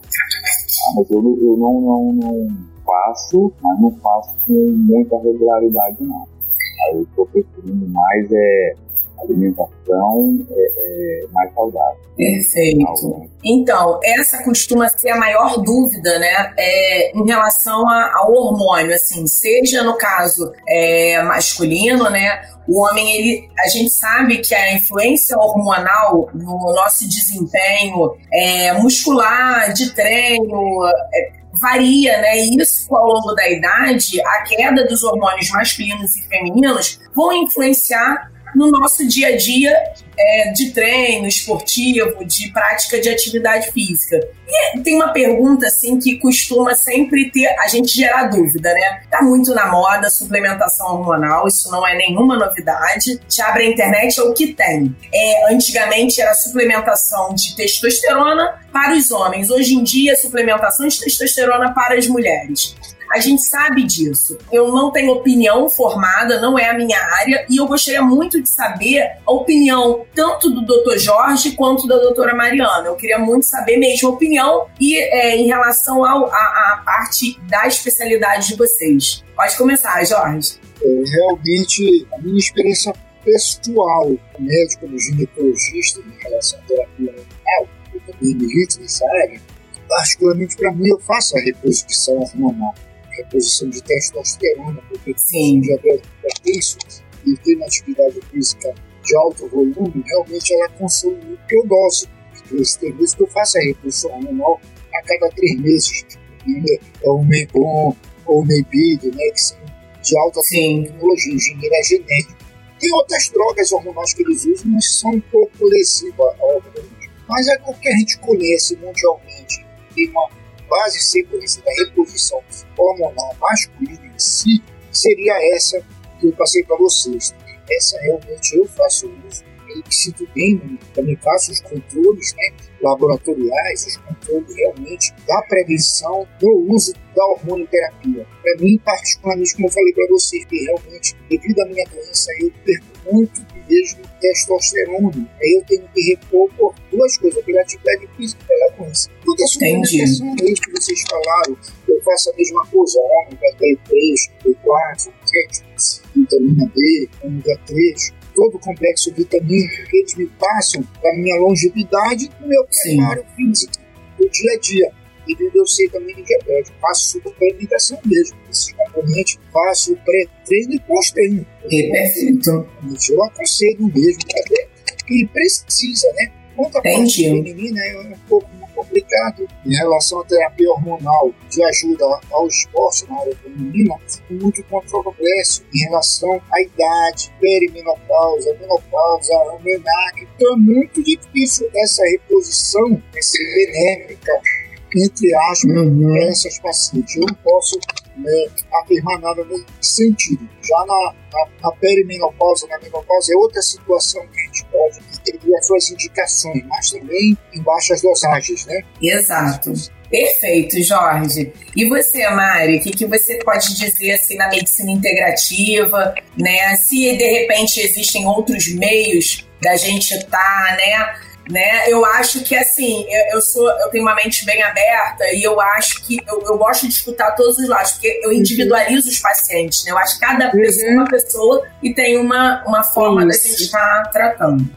Ah, mas eu, eu não, não, não faço, mas não faço com muita regularidade, não. Aí estou preferindo mais é alimentação é, é, mais saudável. Perfeito. Então, essa costuma ser a maior dúvida, né, é, em relação ao hormônio, assim, seja no caso é, masculino, né, o homem, ele, a gente sabe que a influência hormonal no nosso desempenho é, muscular, de treino, é, varia, né? E isso ao longo da idade, a queda dos hormônios masculinos e femininos vão influenciar no nosso dia a dia é, de treino esportivo, de prática de atividade física. E tem uma pergunta assim que costuma sempre ter a gente gerar dúvida, né? Tá muito na moda suplementação hormonal, isso não é nenhuma novidade. Te abre a internet é o que tem. É, antigamente era suplementação de testosterona para os homens. Hoje em dia, suplementação de testosterona para as mulheres. A gente sabe disso. Eu não tenho opinião formada, não é a minha área, e eu gostaria muito de saber a opinião tanto do Dr. Jorge quanto da doutora Mariana. Eu queria muito saber mesmo a opinião e é, em relação à parte da especialidade de vocês. Pode começar, Jorge. É, realmente, a minha experiência pessoal, médico, no ginecologista, em relação à terapia hormonal, eu também milito nessa área, particularmente para mim, eu faço a reposição hormonal reposição de testosterona, porque Sim. diabetes hipertenso e tem uma atividade física de alto volume, realmente ela consome muito vezes. Tem vezes que eu faço a reposição hormonal a cada três meses. Né? É o Meibon ou o Meibid, né? Que são de alta tecnologia, engenharia genética. Tem outras drogas hormonais que eles usam, mas são um pouco lesivas ao organismo. Mas é o que a gente conhece mundialmente, tem uma base segurança da reposição hormonal masculina em si, seria essa que eu passei para vocês. Essa realmente eu faço uso, eu me sinto bem, também faço os controles né, laboratoriais, os controles realmente da prevenção do uso da hormonoterapia. Para mim, particularmente, como eu falei para vocês, que realmente, devido à minha doença, eu perco muito mesmo testosterona. Aí eu tenho que repor por duas coisas, pela atividade física e pela doença. Toda a suplementação aí que vocês falaram, eu faço a mesma coisa, ômega D3, D4, vitamina D, ômega 3, todo o complexo vitamínico que eles me passam para minha longevidade e meu preparo físico do dia a dia. E eu sei também de diabetes, faço suplementação mesmo, esses componentes, faço pré-treino e pós-treino. É perfeito. Eu aconselho mesmo, ele precisa, né? Quanto a parte feminina é um pouco complicado em relação à terapia hormonal de ajuda ao esporte na área feminina, muito controverso em relação à idade, perimenopausa, menopausa, menarca. Então é muito difícil essa reposição ser benéfica, entre aspas, uhum. essas pacientes. Eu não posso né, afirmar nada nesse sentido. Já na, na, na perimenopausa, na menopausa, é outra situação que a gente pode ter as suas indicações, mas também em baixas dosagens, né? Exato. Perfeito, Jorge. E você, Mari, o que, que você pode dizer assim na medicina integrativa, né? Se de repente existem outros meios da gente estar, tá, né? Né? Eu acho que assim, eu, eu, sou, eu tenho uma mente bem aberta e eu acho que eu, eu gosto de escutar todos os lados, porque eu uhum. individualizo uhum. os pacientes, né? Eu acho que cada uhum. pessoa é uma pessoa e tem uma, uma forma Isso. da gente estar tá tratando.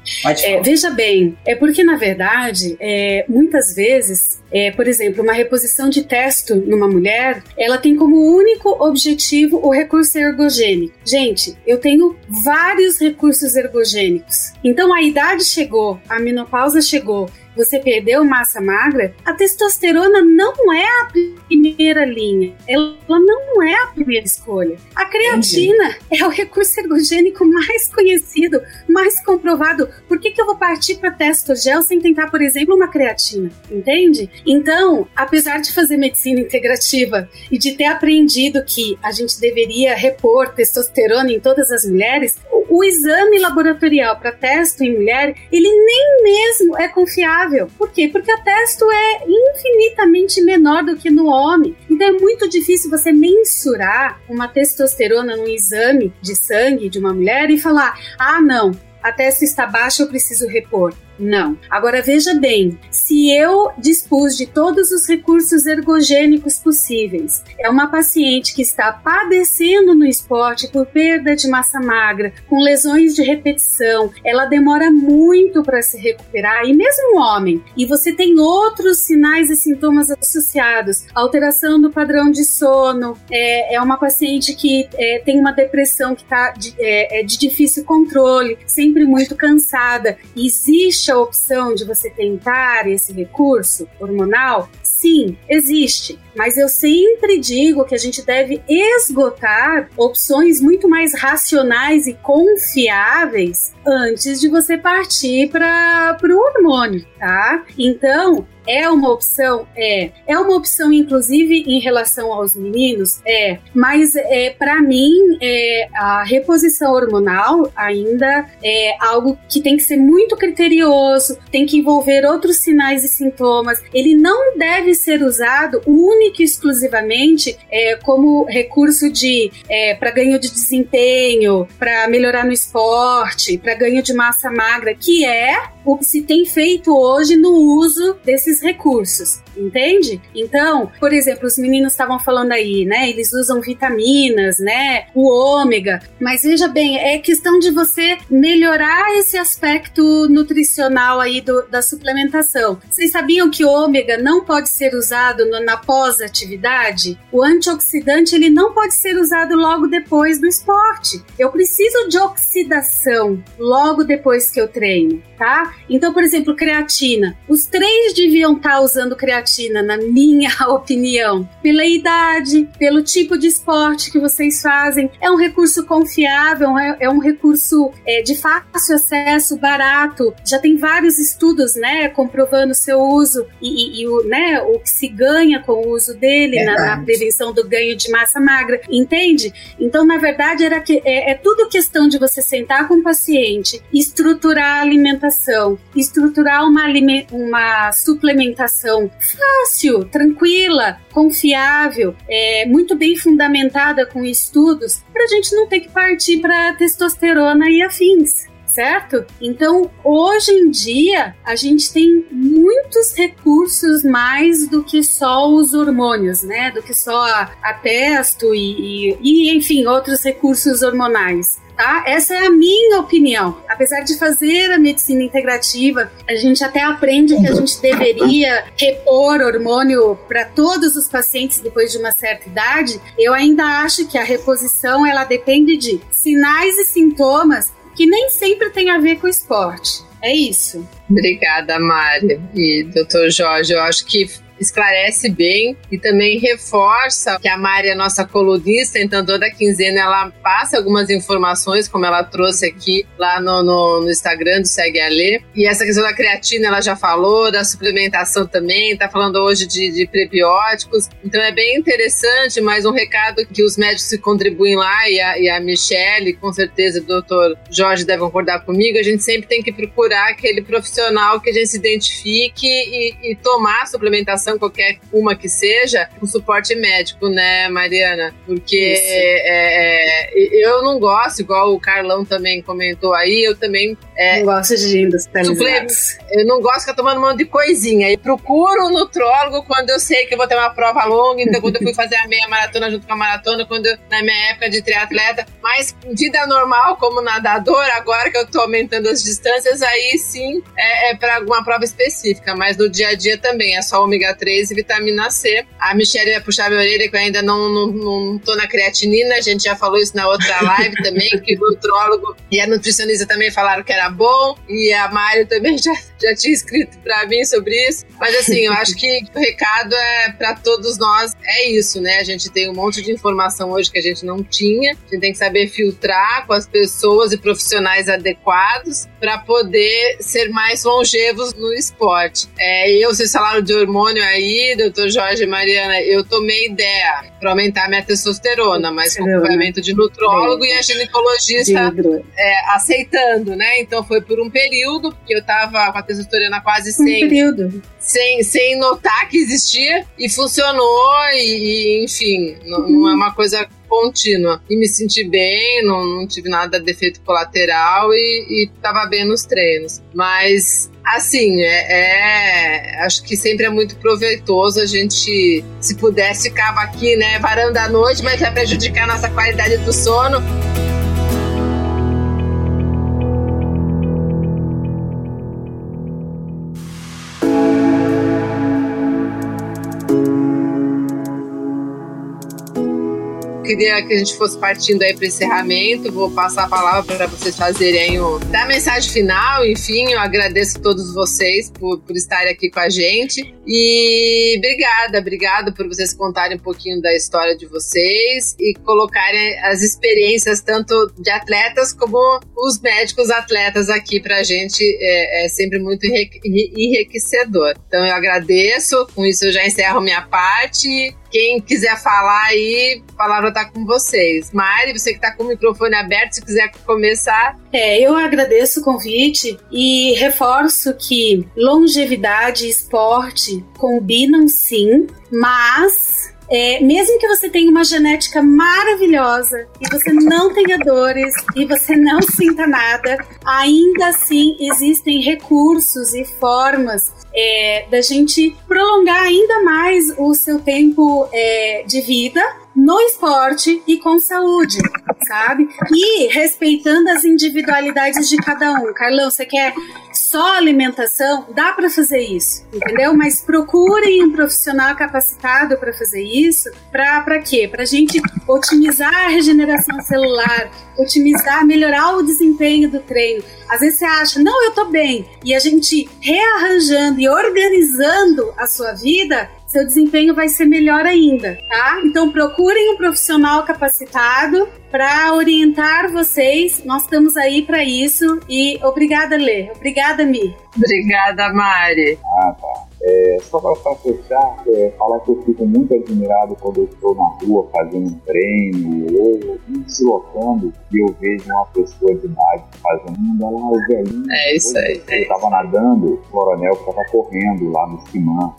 É, veja bem, é porque na verdade, é, muitas vezes é, por exemplo, uma reposição de testo numa mulher, ela tem como único objetivo o recurso ergogênico. Gente, eu tenho vários recursos ergogênicos. Então a idade chegou, a menopausa chegou, você perdeu massa magra, a testosterona não é a primeira linha. Ela não é a primeira escolha. A creatina Entendi. é o recurso ergogênico mais conhecido, mais comprovado. Por que, que eu vou partir para testogel sem tentar, por exemplo, uma creatina? Entende? Então, apesar de fazer medicina integrativa e de ter aprendido que a gente deveria repor testosterona em todas as mulheres, o, exame laboratorial para testo em mulher, ele nem mesmo é confiável por quê? Porque o testo é infinitamente menor do que no homem. Então é muito difícil você mensurar uma testosterona no exame de sangue de uma mulher e falar: ah, não, a testo está baixa, eu preciso repor. Não. Agora veja bem, se eu dispus de todos os recursos ergogênicos possíveis, é uma paciente que está padecendo no esporte por perda de massa magra, com lesões de repetição, ela demora muito para se recuperar, e mesmo um homem, e você tem outros sinais e sintomas associados, alteração do padrão de sono, é, é uma paciente que é, tem uma depressão que está de, é, é de difícil controle, sempre muito cansada, existe existe a opção de você tentar esse recurso hormonal? Sim, existe. Mas eu sempre digo que a gente deve esgotar opções muito mais racionais e confiáveis antes de você partir para o hormônio, tá? Então, é uma opção? É. É uma opção, inclusive, em relação aos meninos? É. Mas, é, para mim, é, a reposição hormonal ainda é algo que tem que ser muito criterioso, tem que envolver outros sinais e sintomas. Ele não deve ser usado única e exclusivamente é, como recurso de é, para ganho de desempenho, para melhorar no esporte, para ganho de massa magra, que é o que se tem feito hoje no uso desses recursos. Entende? Então, por exemplo, os meninos estavam falando aí, né? Eles usam vitaminas, né? O ômega. Mas veja bem, é questão de você melhorar esse aspecto nutricional aí do, da suplementação. Vocês sabiam que o ômega não pode ser usado no, na pós-atividade? O antioxidante ele não pode ser usado logo depois do esporte. Eu preciso de oxidação logo depois que eu treino, tá? Então, por exemplo, creatina. Os três deviam estar tá usando creatina, na minha opinião, pela idade, pelo tipo de esporte que vocês fazem. É um recurso confiável, é, é um recurso é, de fácil acesso, barato. Já tem vários estudos, né, comprovando seu uso e, e, e o, né, o que se ganha com o uso dele na, na, prevenção do ganho de massa magra, entende? Então, na verdade, era que é, é tudo questão de você sentar com o paciente, estruturar a alimentação, estruturar uma, uma suplementação fácil, tranquila, confiável, é, muito bem fundamentada com estudos, para a gente não ter que partir para testosterona e afins certo? Então, hoje em dia, a gente tem muitos recursos mais do que só os hormônios, né? Do que só a, a testo e, e, e, enfim, outros recursos hormonais. Tá? Essa é a minha opinião. Apesar de fazer a medicina integrativa, a gente até aprende que a gente deveria repor hormônio para todos os pacientes depois de uma certa idade. Eu ainda acho que a reposição ela depende de sinais e sintomas que nem sempre tem a ver com esporte. É isso. Obrigada, Mari e doutor Jorge. Eu acho que esclarece bem e também reforça que a Mari é nossa colunista, então toda quinzena ela passa algumas informações, como ela trouxe aqui lá no, no, no Instagram do Segue a Lê. E essa questão da creatina ela já falou, da suplementação também, tá falando hoje de, de prebióticos. Então é bem interessante, mas um recado que os médicos que contribuem lá e a, e a Michelle, com certeza o doutor Jorge deve concordar comigo, a gente sempre tem que procurar aquele profissional que a gente se identifique e, e tomar a suplementação qualquer uma que seja, um suporte médico, né, Mariana? Porque é, é, eu não gosto, igual o Carlão também comentou aí, eu também. É, não gosto de industrializados. Eu não gosto de ficar tomando um monte de coisinha. E procuro um nutrólogo quando eu sei que eu vou ter uma prova longa. Então, quando eu fui fazer a meia maratona junto com a maratona, quando eu, na minha época de triatleta, mas vida normal como nadador, agora que eu tô aumentando as distâncias, aí sim é, é para alguma prova específica. Mas no dia a dia também é só ômega 3 e vitamina C. A Michelle ia puxar minha orelha que eu ainda não, não, não tô na creatinina, a gente já falou isso na outra live também, que o nutrólogo e a nutricionista também falaram que era bom, e a Mário também já, já tinha escrito para mim sobre isso. Mas assim, eu acho que o recado é para todos nós, é isso, né? A gente tem um monte de informação hoje que a gente não tinha, a gente tem que saber filtrar com as pessoas e profissionais adequados para poder ser mais longevos no esporte. É, eu, vocês falaram de hormônio aí, doutor Jorge e Mariana, eu tomei ideia para aumentar minha testosterona, mas com acompanhamento de nutrólogo e a ginecologista é, aceitando, né? Então foi por um período que eu tava com a testosterona quase 100. Um período. Sem, sem notar que existia e funcionou e, e enfim, não, não é uma coisa contínua. E me senti bem, não, não tive nada de defeito colateral e, e tava bem nos treinos. Mas assim, é, é, acho que sempre é muito proveitoso a gente, se pudesse, ficava aqui, né, varando a noite, mas vai prejudicar a nossa qualidade do sono. Queria que a gente fosse partindo aí para encerramento. Vou passar a palavra para vocês fazerem o da mensagem final. Enfim, eu agradeço a todos vocês por, por estarem aqui com a gente. E obrigada, obrigada por vocês contarem um pouquinho da história de vocês e colocarem as experiências tanto de atletas como os médicos atletas aqui para a gente. É, é sempre muito enriquecedor. Então eu agradeço. Com isso eu já encerro minha parte. Quem quiser falar aí, a palavra tá com vocês. Mari, você que tá com o microfone aberto, se quiser começar. É, eu agradeço o convite e reforço que longevidade e esporte combinam sim, mas é, mesmo que você tenha uma genética maravilhosa e você não tenha dores e você não sinta nada, ainda assim existem recursos e formas é, da gente prolongar ainda mais o seu tempo é, de vida no esporte e com saúde, sabe? E respeitando as individualidades de cada um. Carlão, você quer só alimentação? Dá para fazer isso, entendeu? Mas procurem um profissional capacitado para fazer isso. Para quê? Para a gente otimizar a regeneração celular, otimizar, melhorar o desempenho do treino. Às vezes você acha, não, eu tô bem. E a gente rearranjando e organizando a sua vida, seu desempenho vai ser melhor ainda, tá? Então procurem um profissional capacitado para orientar vocês. Nós estamos aí para isso e obrigada, Lê. Obrigada, Mi. Obrigada, Mari. Ah, tá. É, só para fechar, é, falar que eu fico muito admirado quando eu estou na rua fazendo um treino ou me deslocando e eu vejo uma pessoa de idade fazendo um dela é velhinho. É isso aí. Eu estava nadando, o coronel estava correndo lá no Simã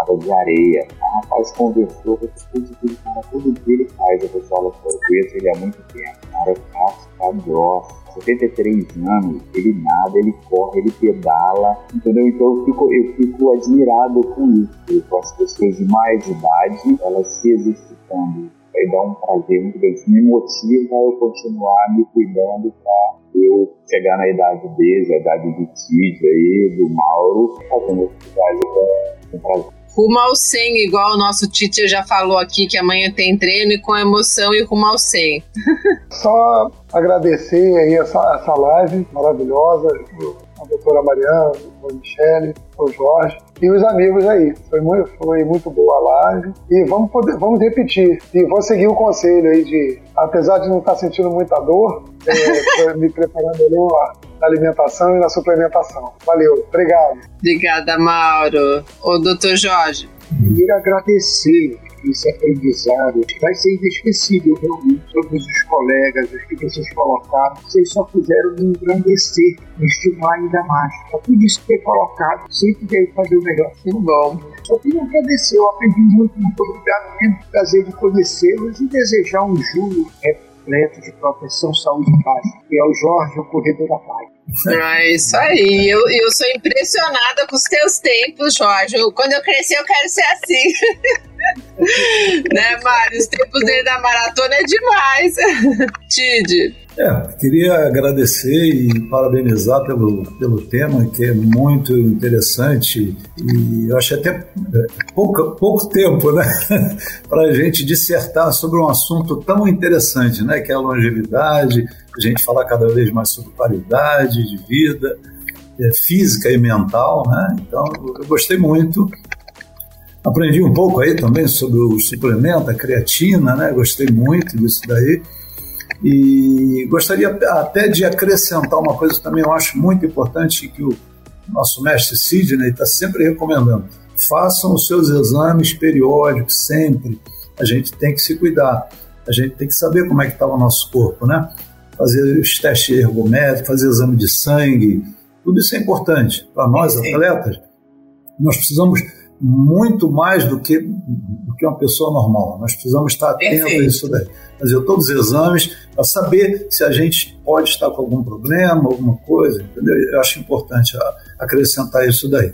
quadra de areia. O rapaz conversou, com tudo que ele cara, tudo que ele faz. A pessoa falou, eu conheço ele há muito tempo. O cara é casca grossa. 73 anos, ele nada, ele corre, ele pedala, entendeu? Então eu fico, eu fico admirado com isso, com as pessoas de mais idade, elas se exercitando. Aí dá um prazer muito grande, me motiva eu continuar me cuidando para eu chegar na idade deles, a idade do Tid aí, do Mauro, fazendo atividade com, com prazer. Rumo ao 100, igual o nosso Tite já falou aqui, que amanhã tem treino e com emoção e rumo ao 100. Só agradecer aí essa, essa live maravilhosa, a doutora Mariana, a Michele, o Jorge e os amigos aí. Foi muito, foi muito boa a live. E vamos, poder, vamos repetir. E vou seguir o conselho aí de, apesar de não estar sentindo muita dor, é, me preparando ali na alimentação e na suplementação. Valeu, obrigado. Obrigada, Mauro. O doutor Jorge. Primeiro agradecer esse aprendizado vai ser inesquecível realmente. Todos os colegas, os que vocês colocaram, vocês só fizeram me engrandecer, me estimular ainda mais. Só por isso ter colocado, sempre veio fazer o melhor. Que bom. Só queria agradecer, eu aprendi muito, muito obrigado mesmo. Prazer de conhecê-los e desejar um julho repleto de proteção, saúde e paz. Que é o Jorge, o Corredor da Paz. É isso aí. Eu, eu sou impressionada com os teus tempos, Jorge. Eu, quando eu crescer, eu quero ser assim. né, Mário? Os tempos dele da maratona é demais. Tid. É, queria agradecer e parabenizar pelo, pelo tema, que é muito interessante e eu acho até é, pouco, pouco tempo né, para a gente dissertar sobre um assunto tão interessante, né, que é a longevidade, a gente falar cada vez mais sobre qualidade de vida, é, física e mental. Né, então, eu gostei muito. Aprendi um pouco aí também sobre o suplemento, a creatina, né, gostei muito disso daí. E gostaria até de acrescentar uma coisa que também eu acho muito importante que o nosso mestre Sidney está sempre recomendando. Façam os seus exames periódicos, sempre. A gente tem que se cuidar. A gente tem que saber como é que está o nosso corpo, né? Fazer os testes ergométricos, fazer exame de sangue, tudo isso é importante. Para nós, atletas, nós precisamos muito mais do que, do que uma pessoa normal. Nós precisamos estar atentos a isso daí. Fazer todos os exames para saber se a gente pode estar com algum problema, alguma coisa, entendeu? Eu acho importante acrescentar isso daí.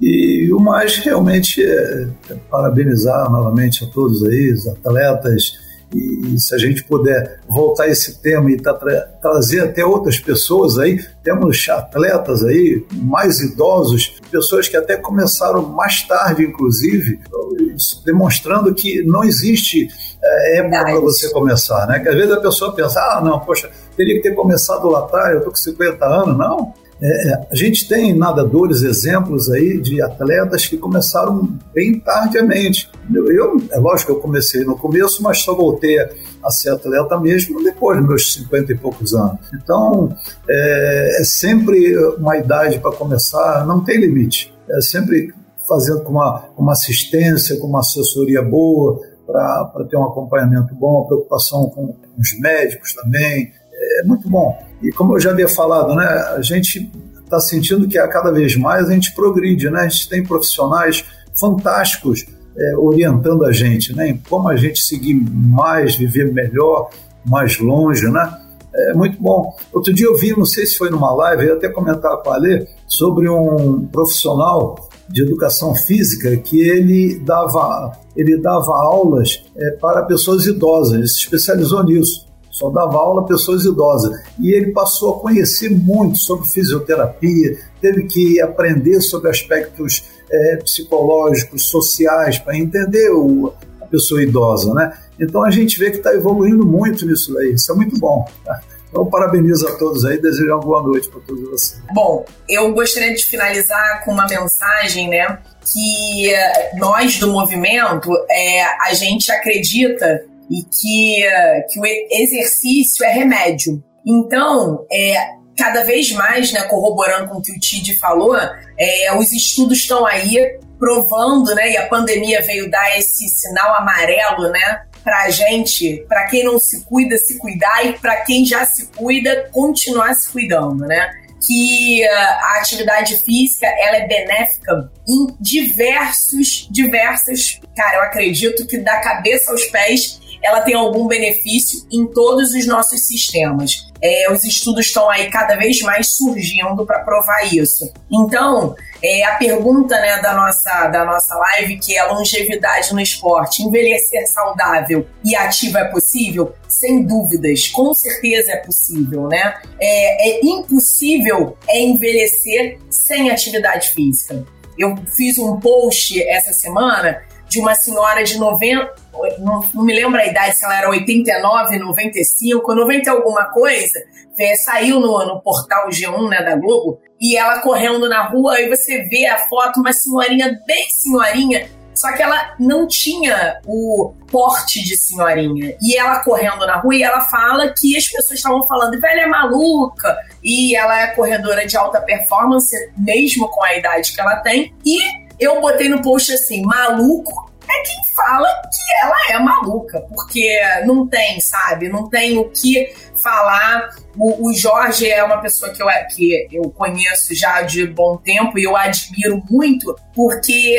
E o mais realmente é, é parabenizar novamente a todos aí, os atletas, e se a gente puder voltar esse tema e tra trazer até outras pessoas aí, temos atletas aí mais idosos, pessoas que até começaram mais tarde, inclusive, demonstrando que não existe é, época para você começar, né? Que às vezes a pessoa pensa, ah, não, poxa, teria que ter começado lá atrás, eu tô com 50 anos, não. É, é, a gente tem nadadores, exemplos aí de atletas que começaram bem tardiamente. Eu, eu, é lógico que eu comecei no começo, mas só voltei a ser atleta mesmo depois dos meus 50 e poucos anos. Então, é, é sempre uma idade para começar, não tem limite. É sempre fazendo com uma, uma assistência, com uma assessoria boa, para ter um acompanhamento bom, a preocupação com os médicos também. Muito bom. E como eu já havia falado, né, a gente está sentindo que a cada vez mais a gente progride, né? A gente tem profissionais fantásticos é, orientando a gente, né? Em como a gente seguir mais, viver melhor, mais longe, né? É muito bom. Outro dia eu vi, não sei se foi numa live, eu até comentar com a Alê, sobre um profissional de educação física que ele dava, ele dava aulas é, para pessoas idosas, ele se especializou nisso. Só dava aula a pessoas idosas. E ele passou a conhecer muito sobre fisioterapia, teve que aprender sobre aspectos é, psicológicos, sociais, para entender o, a pessoa idosa, né? Então a gente vê que está evoluindo muito nisso daí. Isso é muito bom. Tá? Então, parabenizo a todos aí, desejo uma boa noite para todos vocês. Bom, eu gostaria de finalizar com uma mensagem, né? Que nós do movimento, é, a gente acredita e que, que o exercício é remédio. Então, é, cada vez mais, né, corroborando com o que o Tid falou, é, os estudos estão aí provando, né, e a pandemia veio dar esse sinal amarelo, né, pra gente, para quem não se cuida, se cuidar e para quem já se cuida, continuar se cuidando, né? Que uh, a atividade física ela é benéfica em diversos, diversos. Cara, eu acredito que da cabeça aos pés ela tem algum benefício em todos os nossos sistemas. É, os estudos estão aí cada vez mais surgindo para provar isso. Então, é, a pergunta né, da, nossa, da nossa live, que é longevidade no esporte, envelhecer saudável e ativo é possível? Sem dúvidas, com certeza é possível, né? É, é impossível é envelhecer sem atividade física. Eu fiz um post essa semana de uma senhora de 90, não, me lembro a idade, se ela era 89, 95, 90 alguma coisa, é, saiu no, no portal G1 né, da Globo, e ela correndo na rua, e você vê a foto, uma senhorinha bem senhorinha, só que ela não tinha o porte de senhorinha. E ela correndo na rua e ela fala que as pessoas estavam falando, velha é maluca. E ela é corredora de alta performance, mesmo com a idade que ela tem. E eu botei no post assim, maluco é quem fala que ela é maluca, porque não tem, sabe? Não tem o que falar. O, o, Jorge é uma pessoa que eu, que eu conheço já de bom tempo e eu admiro muito, porque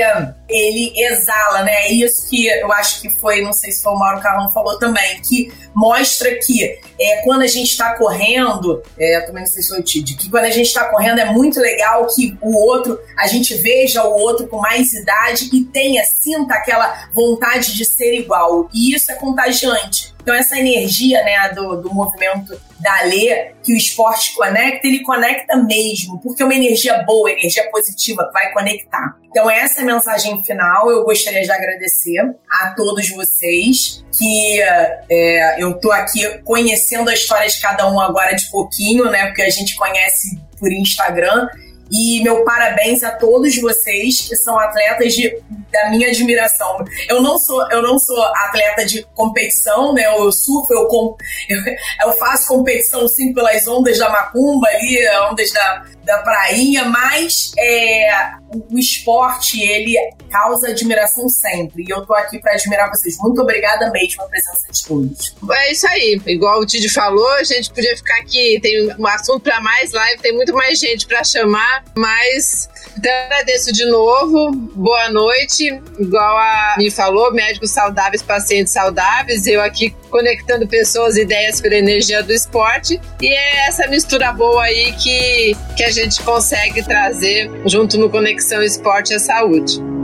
ele exala, né? É isso que eu acho que foi, não sei se foi o Mauro Carlão falou também, que mostra que é, quando a gente está correndo, é, também não sei se foi o Tid, que quando a gente está correndo é muito legal que o outro, a gente veja o outro com mais idade e tenha, sinta aquela vontade de ser igual. E isso é contagiante. Então, essa energia né, do, do movimento da Lê, que o esporte conecta, ele conecta mesmo, porque é uma energia boa, energia positiva, vai conectar. Então, essa é a mensagem final. Eu gostaria de agradecer a todos vocês, que é, eu tô aqui conhecendo a história de cada um agora de pouquinho, né? Porque a gente conhece por Instagram e meu parabéns a todos vocês que são atletas de, da minha admiração. Eu não sou eu não sou atleta de competição, né? Eu surfo, eu, eu, eu faço competição sim pelas ondas da macumba ali, ondas da, da prainha, mas é, o esporte ele causa admiração sempre. E eu tô aqui para admirar vocês. Muito obrigada mesmo a presença de todos. É isso aí. Igual o Tidi falou, a gente podia ficar aqui. Tem um assunto para mais live, tem muito mais gente para chamar, mas então, agradeço de novo. Boa noite. Igual a me falou, médicos saudáveis, pacientes saudáveis. Eu aqui conectando pessoas, ideias pela energia do esporte. E é essa mistura boa aí que, que a gente consegue trazer junto no Conexão Esporte e Saúde.